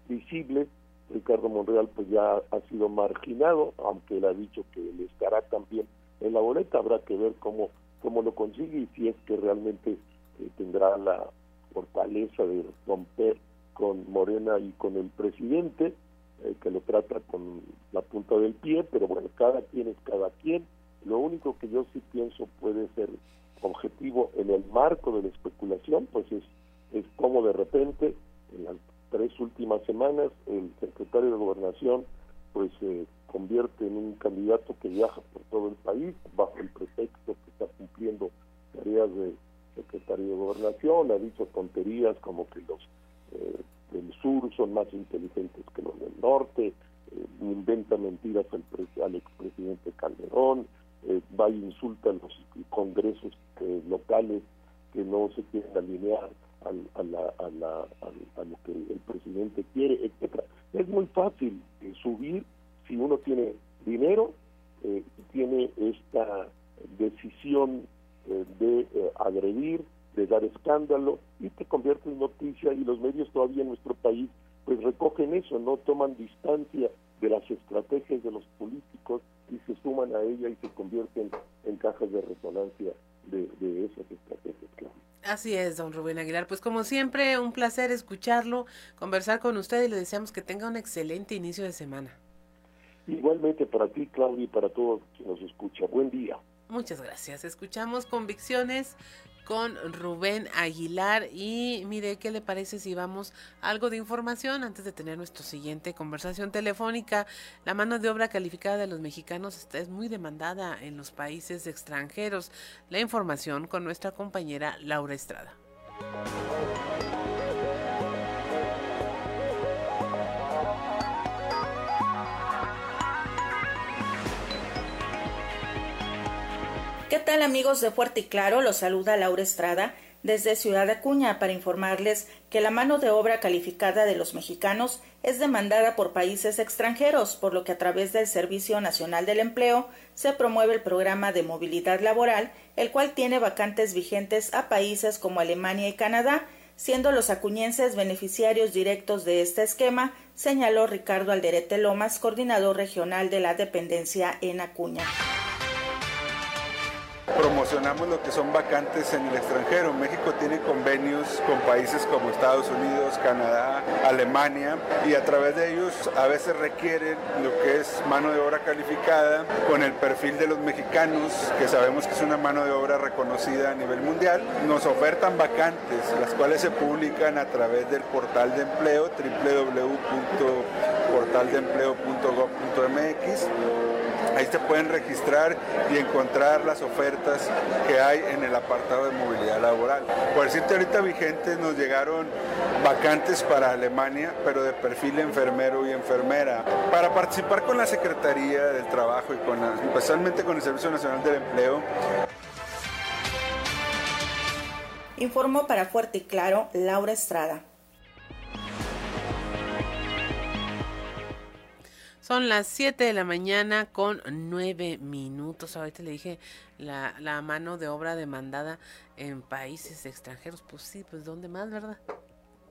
visibles, Ricardo Monreal pues ya ha sido marginado, aunque él ha dicho que le estará también en la boleta, habrá que ver cómo, cómo lo consigue y si es que realmente eh, tendrá la fortaleza de romper con Morena y con el presidente, eh, que lo trata con la punta del pie, pero bueno, cada quien es cada quien. Lo único que yo sí pienso puede ser objetivo en el marco de la especulación, pues es, es como de repente, en las tres últimas semanas, el secretario de Gobernación pues se convierte en un candidato que viaja por todo el país bajo el pretexto que está cumpliendo tareas de secretario de Gobernación, ha dicho tonterías como que los eh, del sur son más inteligentes que los del norte, eh, inventa mentiras al, al expresidente Calderón, eh, va y insulta a los congresos locales que no se quieren alinear a, la, a, la, a, lo que el presidente quiere, etcétera. Es muy fácil subir si uno tiene dinero, tiene esta decisión eh, de eh, agredir, de dar escándalo y te convierte en noticia y los medios todavía en nuestro país pues recogen eso, no toman distancia de las estrategias de los políticos y se suman a ella y se convierten en cajas de resonancia de, de esas estrategias. Claro.
Así es, don Rubén Aguilar. Pues como siempre, un placer escucharlo, conversar con usted y le deseamos que tenga un excelente inicio de semana.
Igualmente para ti, Claudia, y para todos quien nos escucha. Buen día.
Muchas gracias. Escuchamos Convicciones con Rubén Aguilar. Y mire, ¿qué le parece si vamos a algo de información antes de tener nuestra siguiente conversación telefónica? La mano de obra calificada de los mexicanos es muy demandada en los países extranjeros. La información con nuestra compañera Laura Estrada.
Tal amigos de Fuerte y Claro? Los saluda Laura Estrada desde Ciudad Acuña para informarles que la mano de obra calificada de los mexicanos es demandada por países extranjeros, por lo que a través del Servicio Nacional del Empleo se promueve el programa de movilidad laboral, el cual tiene vacantes vigentes a países como Alemania y Canadá, siendo los acuñenses beneficiarios directos de este esquema, señaló Ricardo Alderete Lomas, coordinador regional de la dependencia en Acuña
promocionamos lo que son vacantes en el extranjero. México tiene convenios con países como Estados Unidos, Canadá, Alemania y a través de ellos a veces requieren lo que es mano de obra calificada con el perfil de los mexicanos, que sabemos que es una mano de obra reconocida a nivel mundial. Nos ofertan vacantes, las cuales se publican a través del portal de empleo www.portaldeempleo.gov.mx Ahí se pueden registrar y encontrar las ofertas que hay en el apartado de movilidad laboral. Por decirte ahorita vigentes nos llegaron vacantes para Alemania, pero de perfil enfermero y enfermera. Para participar con la Secretaría del Trabajo y con especialmente con el Servicio Nacional del Empleo.
Informó para Fuerte y Claro Laura Estrada.
Son las 7 de la mañana con 9 minutos. Ahorita le dije la, la mano de obra demandada en países extranjeros. Pues sí, pues ¿dónde más, verdad?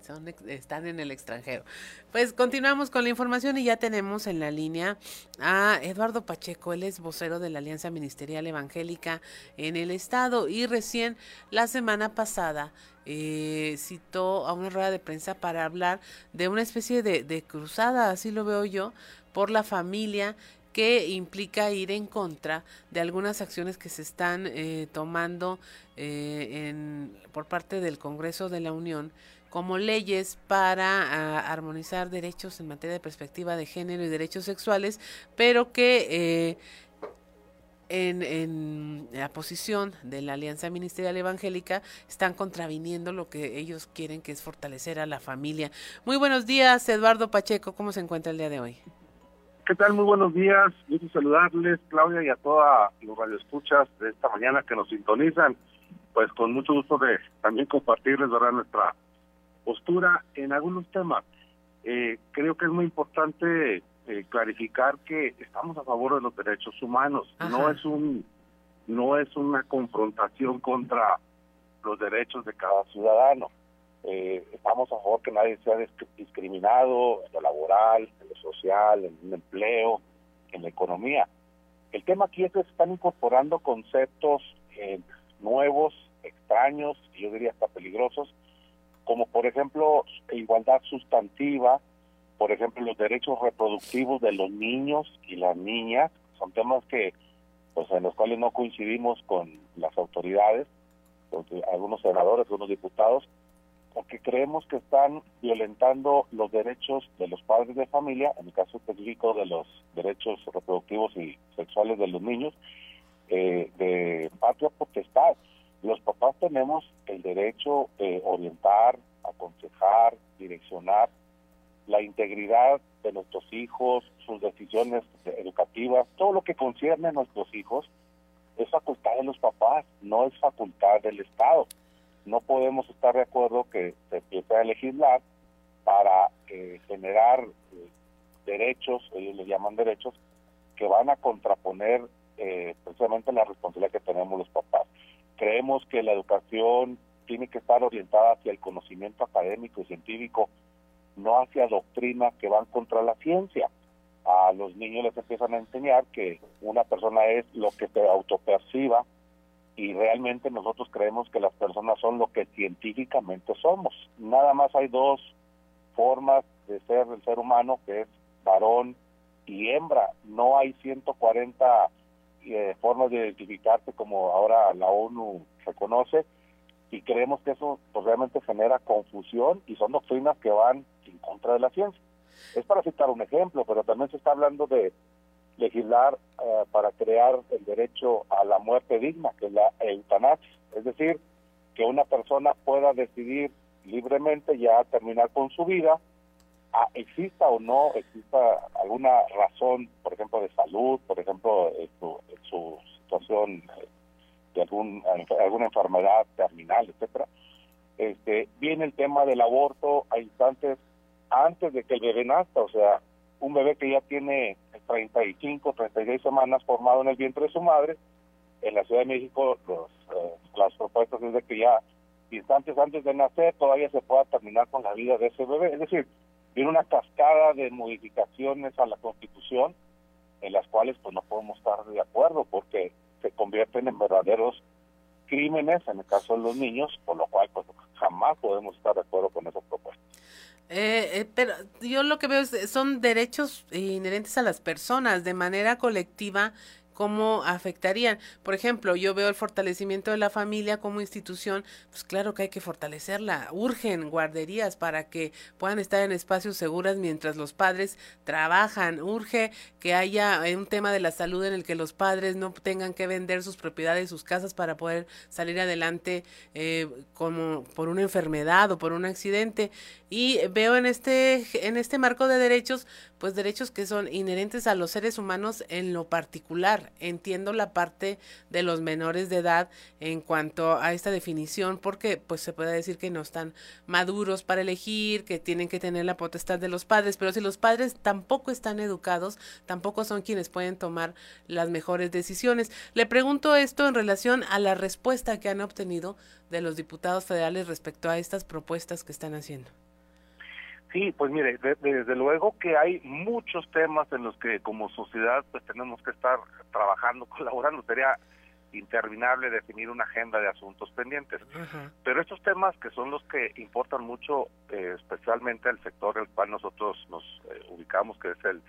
Son, están en el extranjero. Pues continuamos con la información y ya tenemos en la línea a Eduardo Pacheco, él es vocero de la Alianza Ministerial Evangélica en el Estado y recién la semana pasada eh, citó a una rueda de prensa para hablar de una especie de, de cruzada, así lo veo yo, por la familia que implica ir en contra de algunas acciones que se están eh, tomando eh, en, por parte del Congreso de la Unión como leyes para ah, armonizar derechos en materia de perspectiva de género y derechos sexuales, pero que eh, en, en, la posición de la Alianza Ministerial Evangélica están contraviniendo lo que ellos quieren, que es fortalecer a la familia. Muy buenos días, Eduardo Pacheco, ¿cómo se encuentra el día de hoy?
¿Qué tal? Muy buenos días. Gusto saludarles, Claudia, y a todos los radioescuchas de esta mañana que nos sintonizan. Pues con mucho gusto de también compartirles ¿verdad? nuestra postura en algunos temas. Eh, creo que es muy importante eh, clarificar que estamos a favor de los derechos humanos. No es un no es una confrontación contra los derechos de cada ciudadano. Eh, estamos a favor que nadie sea discriminado en lo laboral, en lo social, en el empleo, en la economía. El tema aquí es que se están incorporando conceptos eh, nuevos, extraños, yo diría hasta peligrosos, como por ejemplo igualdad sustantiva, por ejemplo los derechos reproductivos de los niños y las niñas, son temas que pues en los cuales no coincidimos con las autoridades, algunos senadores, algunos diputados, porque creemos que están violentando los derechos de los padres de familia, en el caso específico de los derechos reproductivos y sexuales de los niños, eh, de patria potestad. Los papás tenemos el derecho de orientar, aconsejar, direccionar la integridad de nuestros hijos, sus decisiones educativas, todo lo que concierne a nuestros hijos, es facultad de los papás, no es facultad del Estado no podemos estar de acuerdo que se empiece a legislar para eh, generar eh, derechos, ellos le llaman derechos, que van a contraponer eh, precisamente la responsabilidad que tenemos los papás. Creemos que la educación tiene que estar orientada hacia el conocimiento académico y científico, no hacia doctrinas que van contra la ciencia. A los niños les empiezan a enseñar que una persona es lo que se autoperciba y realmente nosotros creemos que las personas son lo que científicamente somos. Nada más hay dos formas de ser el ser humano, que es varón y hembra. No hay 140 eh, formas de identificarse como ahora la ONU reconoce. y creemos que eso pues, realmente genera confusión y son doctrinas que van en contra de la ciencia. Es para citar un ejemplo, pero también se está hablando de legislar eh, para crear el derecho a la muerte digna, que es la eutanasia. Es decir, que una persona pueda decidir libremente ya terminar con su vida, exista o no exista alguna razón, por ejemplo, de salud, por ejemplo, en su, situación de algún, alguna enfermedad terminal, etcétera. Este, viene el tema del aborto a instantes antes de que el bebé nazca, o sea, un bebé que ya tiene 35, 36 semanas formado en el vientre de su madre, en la Ciudad de México los, eh, las propuestas es de que ya instantes antes de nacer todavía se pueda terminar con la vida de ese bebé. Es decir, viene una cascada de modificaciones a la Constitución en las cuales pues no podemos estar de acuerdo porque se convierten en verdaderos crímenes en el caso de los niños, por lo cual pues jamás podemos estar de acuerdo con esa propuesta.
Eh, eh, pero yo lo que veo es, son derechos inherentes a las personas de manera colectiva cómo afectarían. Por ejemplo, yo veo el fortalecimiento de la familia como institución, pues claro que hay que fortalecerla. Urgen guarderías para que puedan estar en espacios seguros mientras los padres trabajan. Urge que haya un tema de la salud en el que los padres no tengan que vender sus propiedades, sus casas para poder salir adelante eh, como por una enfermedad o por un accidente. Y veo en este, en este marco de derechos, pues derechos que son inherentes a los seres humanos en lo particular. Entiendo la parte de los menores de edad en cuanto a esta definición, porque pues se puede decir que no están maduros para elegir, que tienen que tener la potestad de los padres, pero si los padres tampoco están educados, tampoco son quienes pueden tomar las mejores decisiones. Le pregunto esto en relación a la respuesta que han obtenido de los diputados federales respecto a estas propuestas que están haciendo.
Sí, pues mire, desde luego que hay muchos temas en los que como sociedad pues tenemos que estar trabajando, [LAUGHS] colaborando. Sería interminable definir una agenda de asuntos pendientes. Pero estos temas que son los que importan mucho, eh, especialmente al sector al cual nosotros nos eh, ubicamos, que es el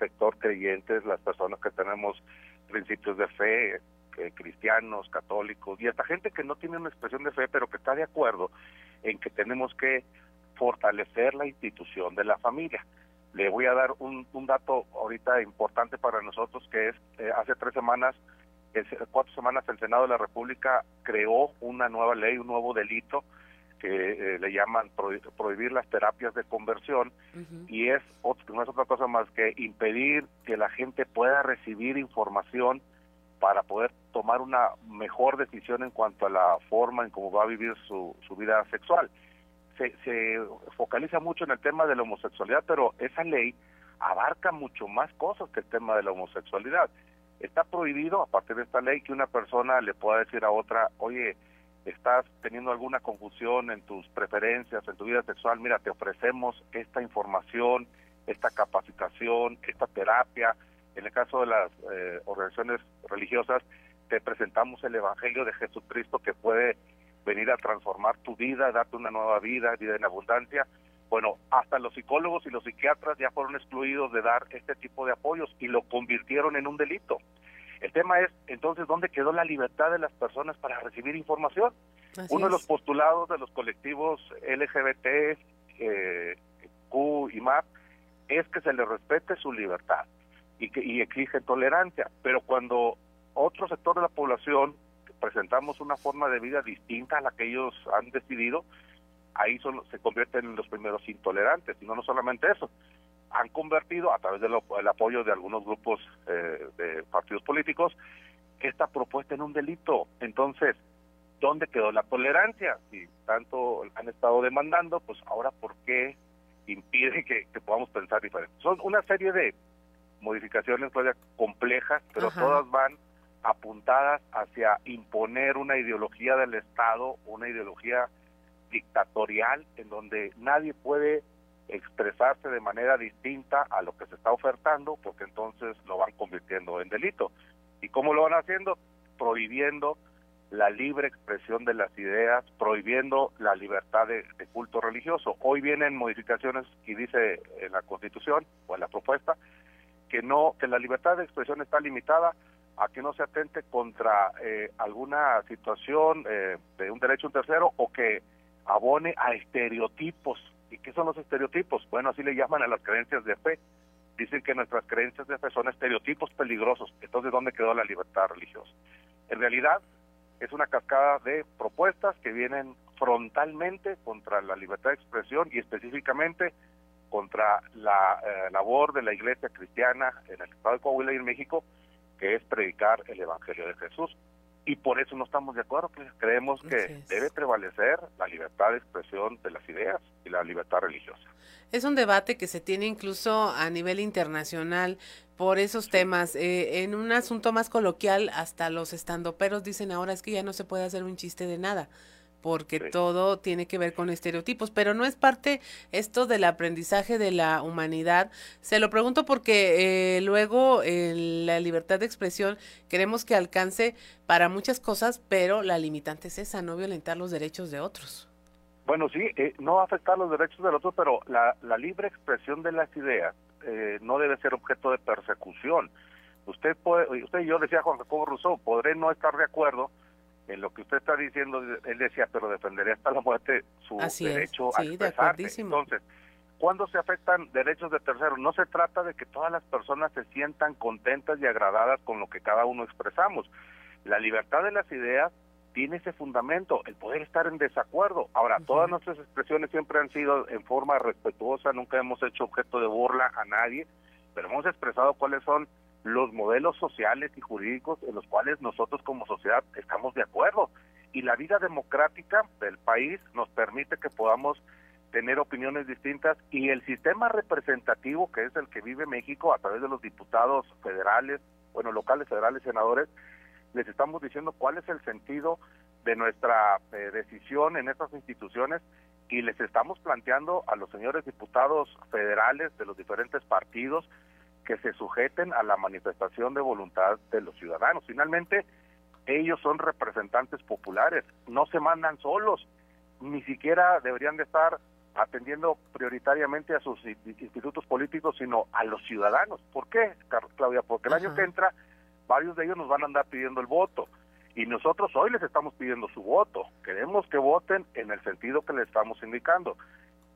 sector creyentes, las personas que tenemos principios de fe, eh, cristianos, católicos, y hasta gente que no tiene una expresión de fe, pero que está de acuerdo en que tenemos que fortalecer la institución de la familia. Le voy a dar un, dato ahorita importante para nosotros, que es eh, hace tres semanas, cuatro semanas, el Senado de la República creó una nueva ley, un nuevo delito que eh, le llaman prohibir las terapias de conversión y es no es otra cosa más que impedir que la gente pueda recibir información para poder tomar una mejor decisión en cuanto a la forma en cómo va a vivir su, su vida sexual se, focaliza mucho en el tema de la homosexualidad, pero esa ley abarca mucho más cosas que el tema de la homosexualidad. Está prohibido, a partir de esta ley, que una persona le pueda decir a otra, oye, estás teniendo alguna confusión en tus preferencias, en tu vida sexual, mira, te ofrecemos esta información, esta capacitación, esta terapia. En el caso de las eh, organizaciones religiosas, te presentamos el Evangelio de Jesucristo que puede venir a transformar tu vida, darte una nueva vida, vida en abundancia. Bueno, hasta los psicólogos y los psiquiatras ya fueron excluidos de dar este tipo de apoyos y lo convirtieron en un delito. El tema es, entonces, ¿dónde quedó la libertad de las personas para recibir información? Uno de los postulados de los colectivos LGBT, eh, Q y MAP es que se les respete su libertad y que y exige tolerancia. Pero cuando otro sector de la población presentamos una forma de vida distinta a la que ellos han decidido, ahí son, se convierten en los primeros intolerantes. Y no, no solamente eso, han convertido, a través del apoyo de algunos grupos eh, de partidos políticos, esta propuesta en un delito. Entonces, ¿dónde quedó la tolerancia? Si tanto han estado demandando, pues ahora, ¿por qué impide que, podamos pensar diferente? Son una serie de modificaciones complejas, pero todas van apuntadas hacia imponer una ideología del Estado, una ideología dictatorial en donde nadie puede expresarse de manera distinta a lo que se está ofertando, porque entonces lo van convirtiendo en delito. ¿Y cómo lo van haciendo? Prohibiendo la libre expresión de las ideas, prohibiendo la libertad de, de, culto religioso. Hoy vienen modificaciones y dice en la Constitución o en la propuesta que no que la libertad de expresión está limitada a que no se atente contra eh, alguna situación eh, de un derecho un tercero o que abone a estereotipos. ¿Y qué son los estereotipos? Bueno, así le llaman a las creencias de fe. Dicen que nuestras creencias de fe son estereotipos peligrosos. Entonces, ¿dónde quedó la libertad religiosa? En realidad, es una cascada de propuestas que vienen frontalmente contra la libertad de expresión y específicamente contra la eh, labor de la iglesia cristiana en el estado de Coahuila y en México, que es predicar el Evangelio de Jesús. Y por eso no estamos de acuerdo, que creemos que debe prevalecer la libertad de expresión de las ideas y la libertad religiosa.
Es un debate que se tiene incluso a nivel internacional por esos temas. Eh, en un asunto más coloquial, hasta los estandoperos dicen ahora es que ya no se puede hacer un chiste de nada porque todo tiene que ver con estereotipos, pero no es parte esto del aprendizaje de la humanidad. Se lo pregunto porque eh, luego la libertad de expresión queremos que alcance para muchas cosas, pero la limitante es esa, no violentar los derechos de otros.
Bueno, sí, eh, no afectar los derechos del otro, pero la, libre expresión de las ideas eh, no debe ser objeto de persecución. Usted puede, usted y yo decía Juan Jacobo Rousseau, podré no estar de acuerdo, en lo que usted está diciendo, él decía, pero defendería hasta la muerte su derecho a expresarse. Entonces, cuando se afectan derechos de terceros, no se trata de que todas las personas se sientan contentas y agradadas con lo que cada uno expresamos. La libertad de las ideas tiene ese fundamento, el poder estar en desacuerdo. Ahora, todas nuestras expresiones siempre han sido en forma respetuosa, nunca hemos hecho objeto de burla a nadie, pero hemos expresado cuáles son los modelos sociales y jurídicos en los cuales nosotros como sociedad estamos de acuerdo. Y la vida democrática del país nos permite que podamos tener opiniones distintas y el sistema representativo que es el que vive México a través de los diputados federales, bueno, locales, federales, senadores, les estamos diciendo cuál es el sentido de nuestra eh, decisión en estas instituciones y les estamos planteando a los señores diputados federales de los diferentes partidos que se sujeten a la manifestación de voluntad de los ciudadanos. Finalmente, ellos son representantes populares, no se mandan solos, ni siquiera deberían de estar atendiendo prioritariamente a sus institutos políticos, sino a los ciudadanos. ¿Por qué, Claudia? Porque el año que entra varios de ellos nos van a andar pidiendo el voto y nosotros hoy les estamos pidiendo su voto. Queremos que voten en el sentido que les estamos indicando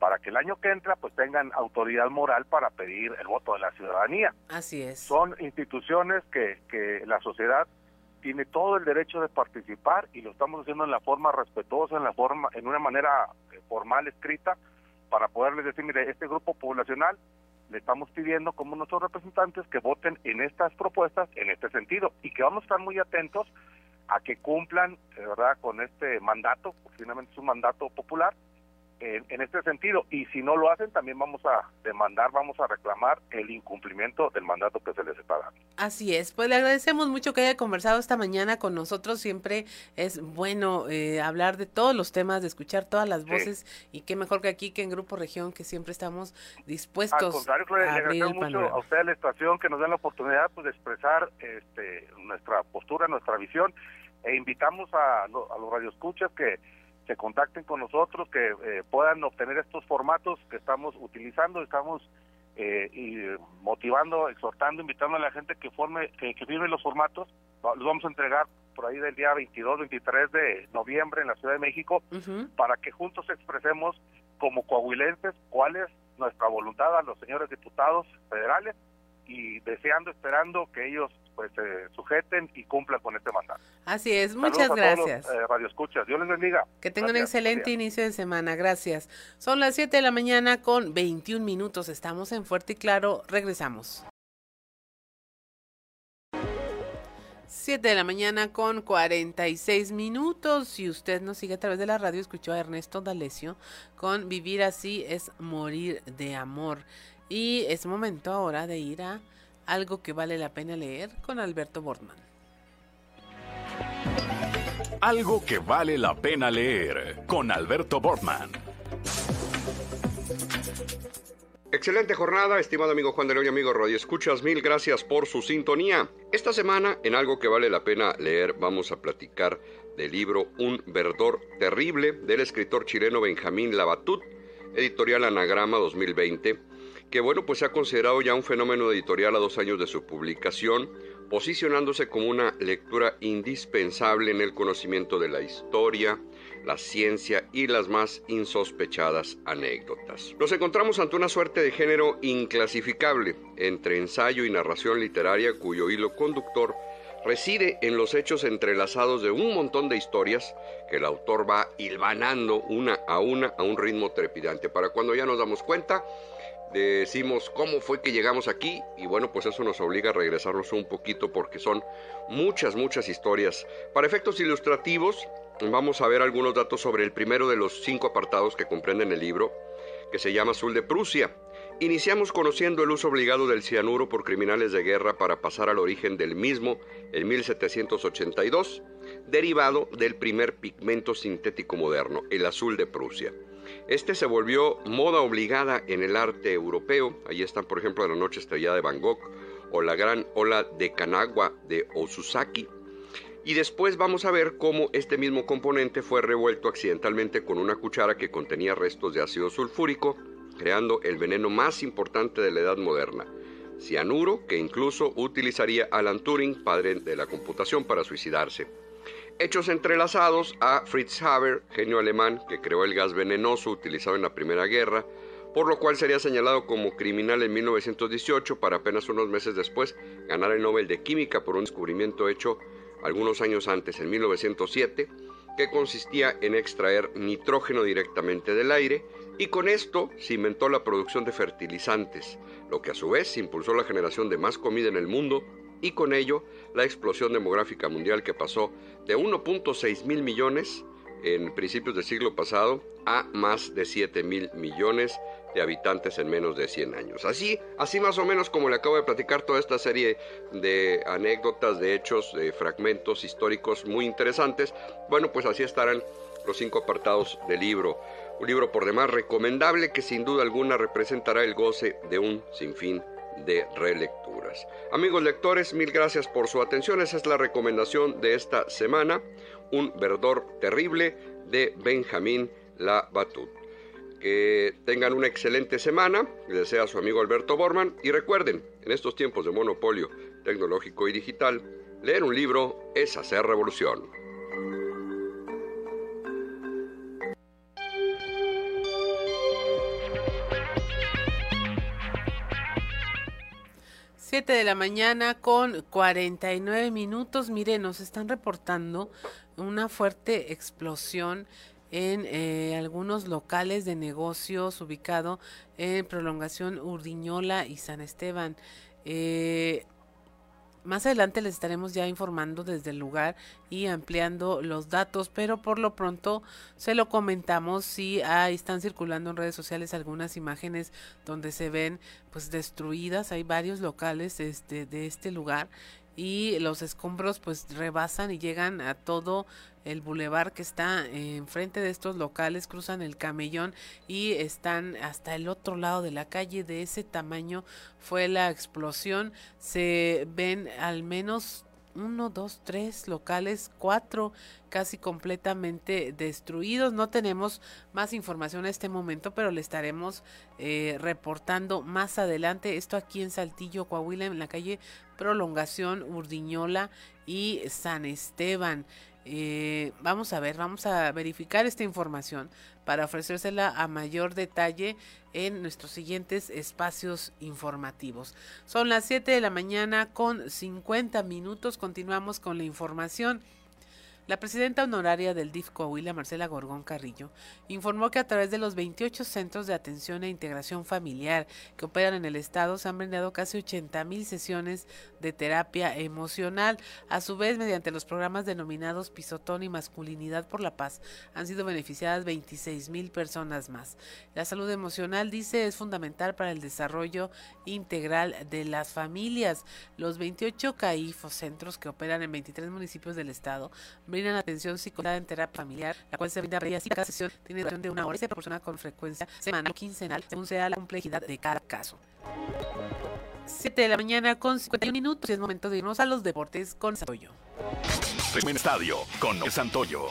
para que el año que entra pues tengan autoridad moral para pedir el voto de la ciudadanía.
Así es.
Son instituciones que, que la sociedad tiene todo el derecho de participar y lo estamos haciendo en la forma respetuosa, en la forma, en una manera eh, formal escrita, para poderles decir, mire, este grupo poblacional le estamos pidiendo como nuestros representantes que voten en estas propuestas en este sentido y que vamos a estar muy atentos a que cumplan, ¿verdad?, con este mandato, porque finalmente es un mandato popular, en, este sentido. Y si no lo hacen, también vamos a demandar, vamos a reclamar el incumplimiento del mandato que se les está dando.
Así es, pues le agradecemos mucho que haya conversado esta mañana con nosotros. Siempre es bueno eh, hablar de todos los temas, de escuchar todas las voces y qué mejor que aquí, que en Grupo Región, que siempre estamos dispuestos
Al contrario, a abrir el mucho a usted, a la estación, que nos den la oportunidad pues, de expresar este, nuestra postura, nuestra visión e invitamos a, a los radioescuchas que se contacten con nosotros, que eh, puedan obtener estos formatos que estamos utilizando, estamos eh, y motivando, exhortando, invitando a la gente que forme, que, que vive los formatos, los vamos a entregar por ahí del día 22, 23 de noviembre en la Ciudad de México, para que juntos expresemos como coahuilenses cuál es nuestra voluntad a los señores diputados federales y deseando, esperando que ellos pues se sujeten y cumplan con este mandato.
Así es, muchas gracias.
Eh, radio escuchas, Dios les bendiga.
Que tengan un excelente inicio de semana, gracias. Son las 7 de la mañana con 21 minutos, estamos en Fuerte y Claro, regresamos. 7 de la mañana con 46 minutos. Si usted nos sigue a través de la radio, escuchó a Ernesto D'Alessio con Vivir así es morir de amor. Y es momento ahora de ir a algo que vale la pena leer con Alberto Bortman.
Algo que vale la pena leer con Alberto Bortman.
Excelente jornada, estimado amigo Juan de León y amigo Radio Escuchas, mil gracias por su sintonía. Esta semana, en algo que vale la pena leer, vamos a platicar del libro Un verdor terrible del escritor chileno Benjamín Labatut editorial Anagrama 2020, que bueno, pues se ha considerado ya un fenómeno editorial a dos años de su publicación, posicionándose como una lectura indispensable en el conocimiento de la historia, la ciencia y las más insospechadas anécdotas. Nos encontramos ante una suerte de género inclasificable entre ensayo y narración literaria cuyo hilo conductor reside en los hechos entrelazados de un montón de historias que el autor va hilvanando una a una a un ritmo trepidante. Para cuando ya nos damos cuenta, decimos cómo fue que llegamos aquí y bueno, pues eso nos obliga a regresarnos un poquito porque son muchas, muchas historias. Para efectos ilustrativos, vamos a ver algunos datos sobre el primero de los cinco apartados que comprenden el libro, que se llama Azul de Prusia. Iniciamos conociendo el uso obligado del cianuro por criminales de guerra para pasar al origen del mismo en 1782, derivado del primer pigmento sintético moderno, el azul de Prusia. Este se volvió moda obligada en el arte europeo. Ahí están, por ejemplo, La Noche Estrellada de Van Gogh o La Gran Ola de Kanagua de Osusaki. Y después vamos a ver cómo este mismo componente fue revuelto accidentalmente con una cuchara que contenía restos de ácido sulfúrico, creando el veneno más importante de la edad moderna, cianuro, que incluso utilizaría Alan Turing, padre de la computación, para suicidarse. Hechos entrelazados a Fritz Haber, genio alemán que creó el gas venenoso utilizado en la Primera Guerra, por lo cual sería señalado como criminal en 1918 para apenas unos meses después ganar el Nobel de Química por un descubrimiento hecho algunos años antes, en 1907, que consistía en extraer nitrógeno directamente del aire y con esto se inventó la producción de fertilizantes, lo que a su vez impulsó la generación de más comida en el mundo y con ello la explosión demográfica mundial que pasó de 1.6 mil millones en principios del siglo pasado a más de 7 mil millones de habitantes en menos de 100 años. Así, así más o menos como le acabo de platicar toda esta serie de anécdotas, de hechos, de fragmentos históricos muy interesantes, bueno, pues así estarán los cinco apartados del libro. Un libro por demás recomendable que sin duda alguna representará el goce de un sinfín de relecturas. Amigos lectores, mil gracias por su atención. Esa es la recomendación de esta semana, Un verdor terrible de Benjamín Labatut. Que tengan una excelente semana, les desea su amigo Alberto Borman y recuerden, en estos tiempos de monopolio tecnológico y digital, leer un libro es hacer revolución.
7 de la mañana con 49 minutos. Mire, nos están reportando una fuerte explosión en eh, algunos locales de negocios ubicado en prolongación Urdiñola y San Esteban. Eh, más adelante les estaremos ya informando desde el lugar y ampliando los datos, pero por lo pronto se lo comentamos si ahí están circulando en redes sociales algunas imágenes donde se ven pues destruidas, hay varios locales este, de este lugar y los escombros pues rebasan y llegan a todo el bulevar que está enfrente de estos locales, cruzan el camellón y están hasta el otro lado de la calle. De ese tamaño fue la explosión. Se ven al menos uno, dos, tres locales, cuatro casi completamente destruidos. No tenemos más información en este momento, pero le estaremos eh, reportando más adelante. Esto aquí en Saltillo, Coahuila, en la calle Prolongación, Urdiñola y San Esteban. Eh, vamos a ver, vamos a verificar esta información para ofrecérsela a mayor detalle en nuestros siguientes espacios informativos. Son las 7 de la mañana con 50 minutos. Continuamos con la información. La presidenta honoraria del DIF Coahuila, Marcela Gorgón Carrillo, informó que a través de los 28 centros de atención e integración familiar que operan en el estado se han brindado casi 80 mil sesiones de terapia emocional. A su vez, mediante los programas denominados Pisotón y Masculinidad por la Paz, han sido beneficiadas 26 mil personas más. La salud emocional, dice, es fundamental para el desarrollo integral de las familias. Los 28 CAIFO centros que operan en 23 municipios del estado brindan atención psicológica en terapia familiar, la cual se brinda ellas y cada sesión tiene duración de una hora y se proporciona con frecuencia semanal o quincenal, según sea la complejidad de cada caso. 7 de la mañana con 51 minutos y es momento de irnos a los deportes con Santoyo.
Primer estadio con Santoyo.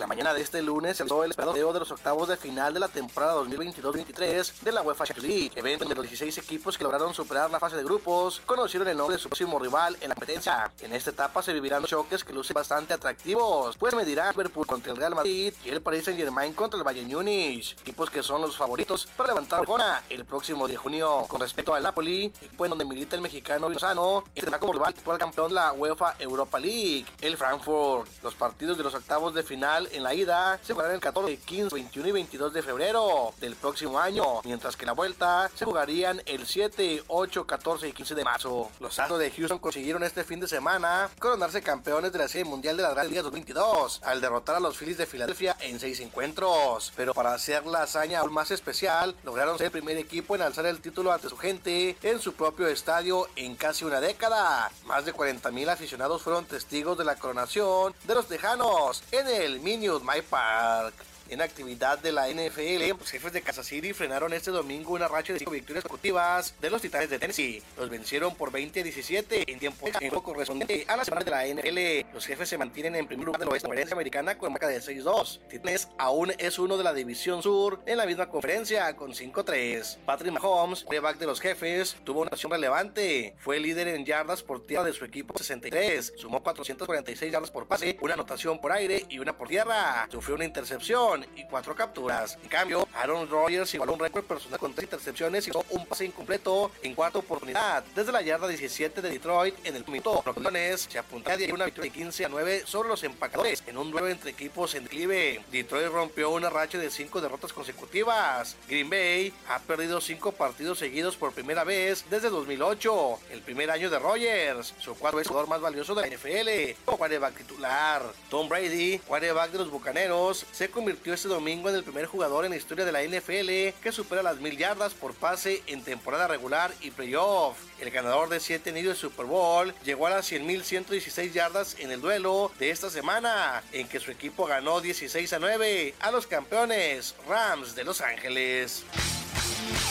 La mañana de este lunes se realizó el esperado de los octavos de final de la temporada 2022-23 de la UEFA Champions League, evento donde los 16 equipos que lograron superar la fase de grupos conocieron el nombre de su próximo rival en la competencia. En esta etapa se vivirán choques que lucen bastante atractivos, pues medirá Liverpool contra el Real Madrid y el Paris Saint Germain contra el Bayern Múnich, equipos que son los favoritos para levantar la el próximo de junio. Con respecto al Napoli, equipo en donde milita el mexicano Lozano, tendrá como rival al campeón de la UEFA Europa League, el Frankfurt. Los partidos de los octavos de final en la ida se jugarán el 14, 15, 21 y 22 de febrero del próximo año, mientras que la vuelta se jugarían el 7, 8, 14 y 15 de marzo. Los Astros de Houston consiguieron este fin de semana coronarse campeones de la Serie Mundial de la Gran Liga 2022 al derrotar a los Phillies de Filadelfia en seis encuentros. Pero para hacer la hazaña aún más especial, lograron ser el primer equipo en alzar el título ante su gente en su propio estadio en casi una década. Más de 40 mil aficionados fueron testigos de la coronación de los Tejanos en el Minute My Park. En actividad de la NFL, los jefes de Kansas City frenaron este domingo una racha de cinco victorias consecutivas de los Titanes de Tennessee. Los vencieron por 20-17 en tiempo en juego correspondiente a la semana de la NFL. Los jefes se mantienen en primer lugar de la oeste conferencia americana con marca de 6-2. Titanes aún es uno de la división sur en la misma conferencia con 5-3. Patrick Mahomes, quarterback de los jefes, tuvo una acción relevante. Fue líder en yardas por tierra de su equipo 63. Sumó 446 yardas por pase, una anotación por aire y una por tierra. Sufrió una intercepción y cuatro capturas. En cambio, Aaron Rodgers igualó un récord personal con tres intercepciones y un pase incompleto en cuarta oportunidad desde la yarda 17 de Detroit en el minuto. Los se apuntaron a una victoria de 15 a 9 sobre los empacadores en un duelo entre equipos en declive. Detroit rompió una racha de cinco derrotas consecutivas. Green Bay ha perdido cinco partidos seguidos por primera vez desde 2008, el primer año de Rodgers, su cuarto jugador más valioso de la NFL, como quarterback titular. Tom Brady, quarterback de los Bucaneros, se convirtió este domingo en el primer jugador en la historia de la NFL que supera las mil yardas por pase en temporada regular y playoff. El ganador de 7 anillos de Super Bowl llegó a las 100.116 yardas en el duelo de esta semana, en que su equipo ganó 16 a 9 a los campeones Rams de Los Ángeles.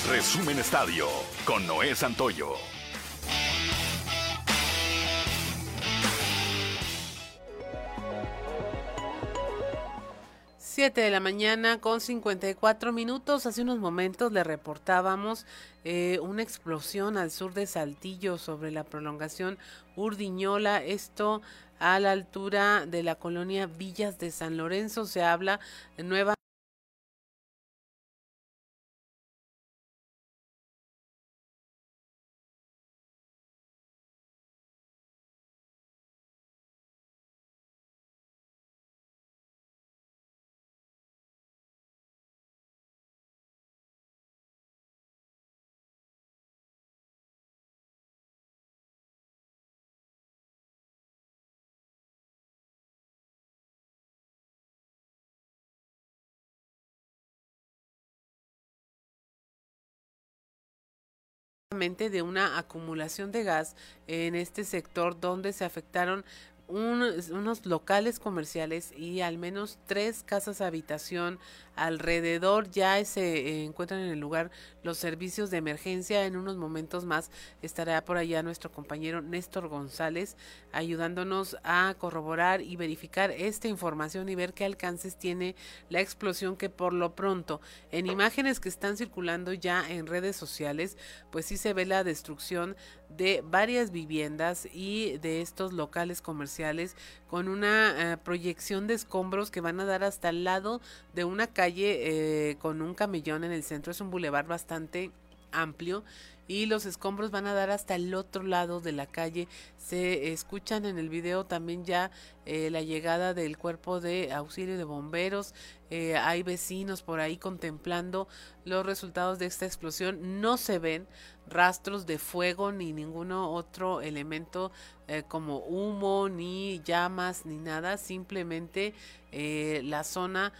Resumen Estadio con Noé Santoyo.
7 de la mañana con 54 minutos. Hace unos momentos le reportábamos eh, una explosión al sur de Saltillo sobre la prolongación Urdiñola. Esto a la altura de la colonia Villas de San Lorenzo. Se habla de de una acumulación de gas en este sector donde se afectaron unos locales comerciales y al menos tres casas habitación alrededor ya se encuentran en el lugar los servicios de emergencia. En unos momentos más estará por allá nuestro compañero Néstor González ayudándonos a corroborar y verificar esta información y ver qué alcances tiene la explosión que por lo pronto en imágenes que están circulando ya en redes sociales pues sí se ve la destrucción de varias viviendas y de estos locales comerciales con una eh, proyección de escombros que van a dar hasta el lado de una calle eh, con un camellón en el centro. Es un bulevar bastante amplio y los escombros van a dar hasta el otro lado de la calle. Se escuchan en el video también ya eh, la llegada del cuerpo de auxilio de bomberos. Eh, hay vecinos por ahí contemplando los resultados de esta explosión. No se ven rastros de fuego ni ningún otro elemento como humo, ni llamas, ni nada. Simplemente la zona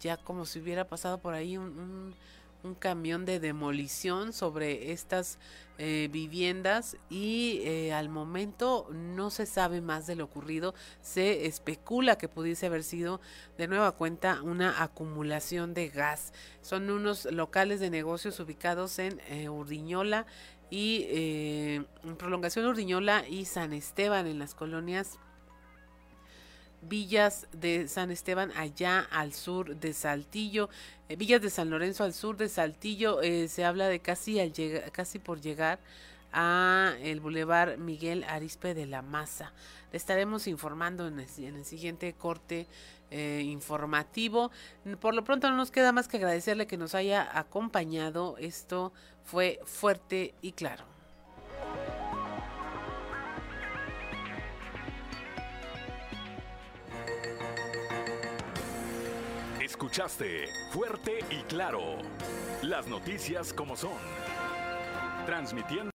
ya como si hubiera pasado por ahí un un camión de demolición sobre estas eh, viviendas y eh, al momento no se sabe más de lo ocurrido. Se especula que pudiese haber sido de nueva cuenta una acumulación de gas. Son unos locales de negocios ubicados en eh, Urdiñola y en prolongación Urdiñola y San Esteban en las colonias Villas de San Esteban allá al sur de Saltillo, eh, Villas de San Lorenzo al sur de Saltillo, eh, se habla de casi, al casi por llegar a el Boulevard Miguel Arispe de la Maza. Le estaremos informando en el, siguiente corte eh, informativo. Por lo pronto no nos queda más que agradecerle que nos haya acompañado. Esto fue fuerte y claro.
Escuchaste fuerte y claro las noticias como son. Transmitiendo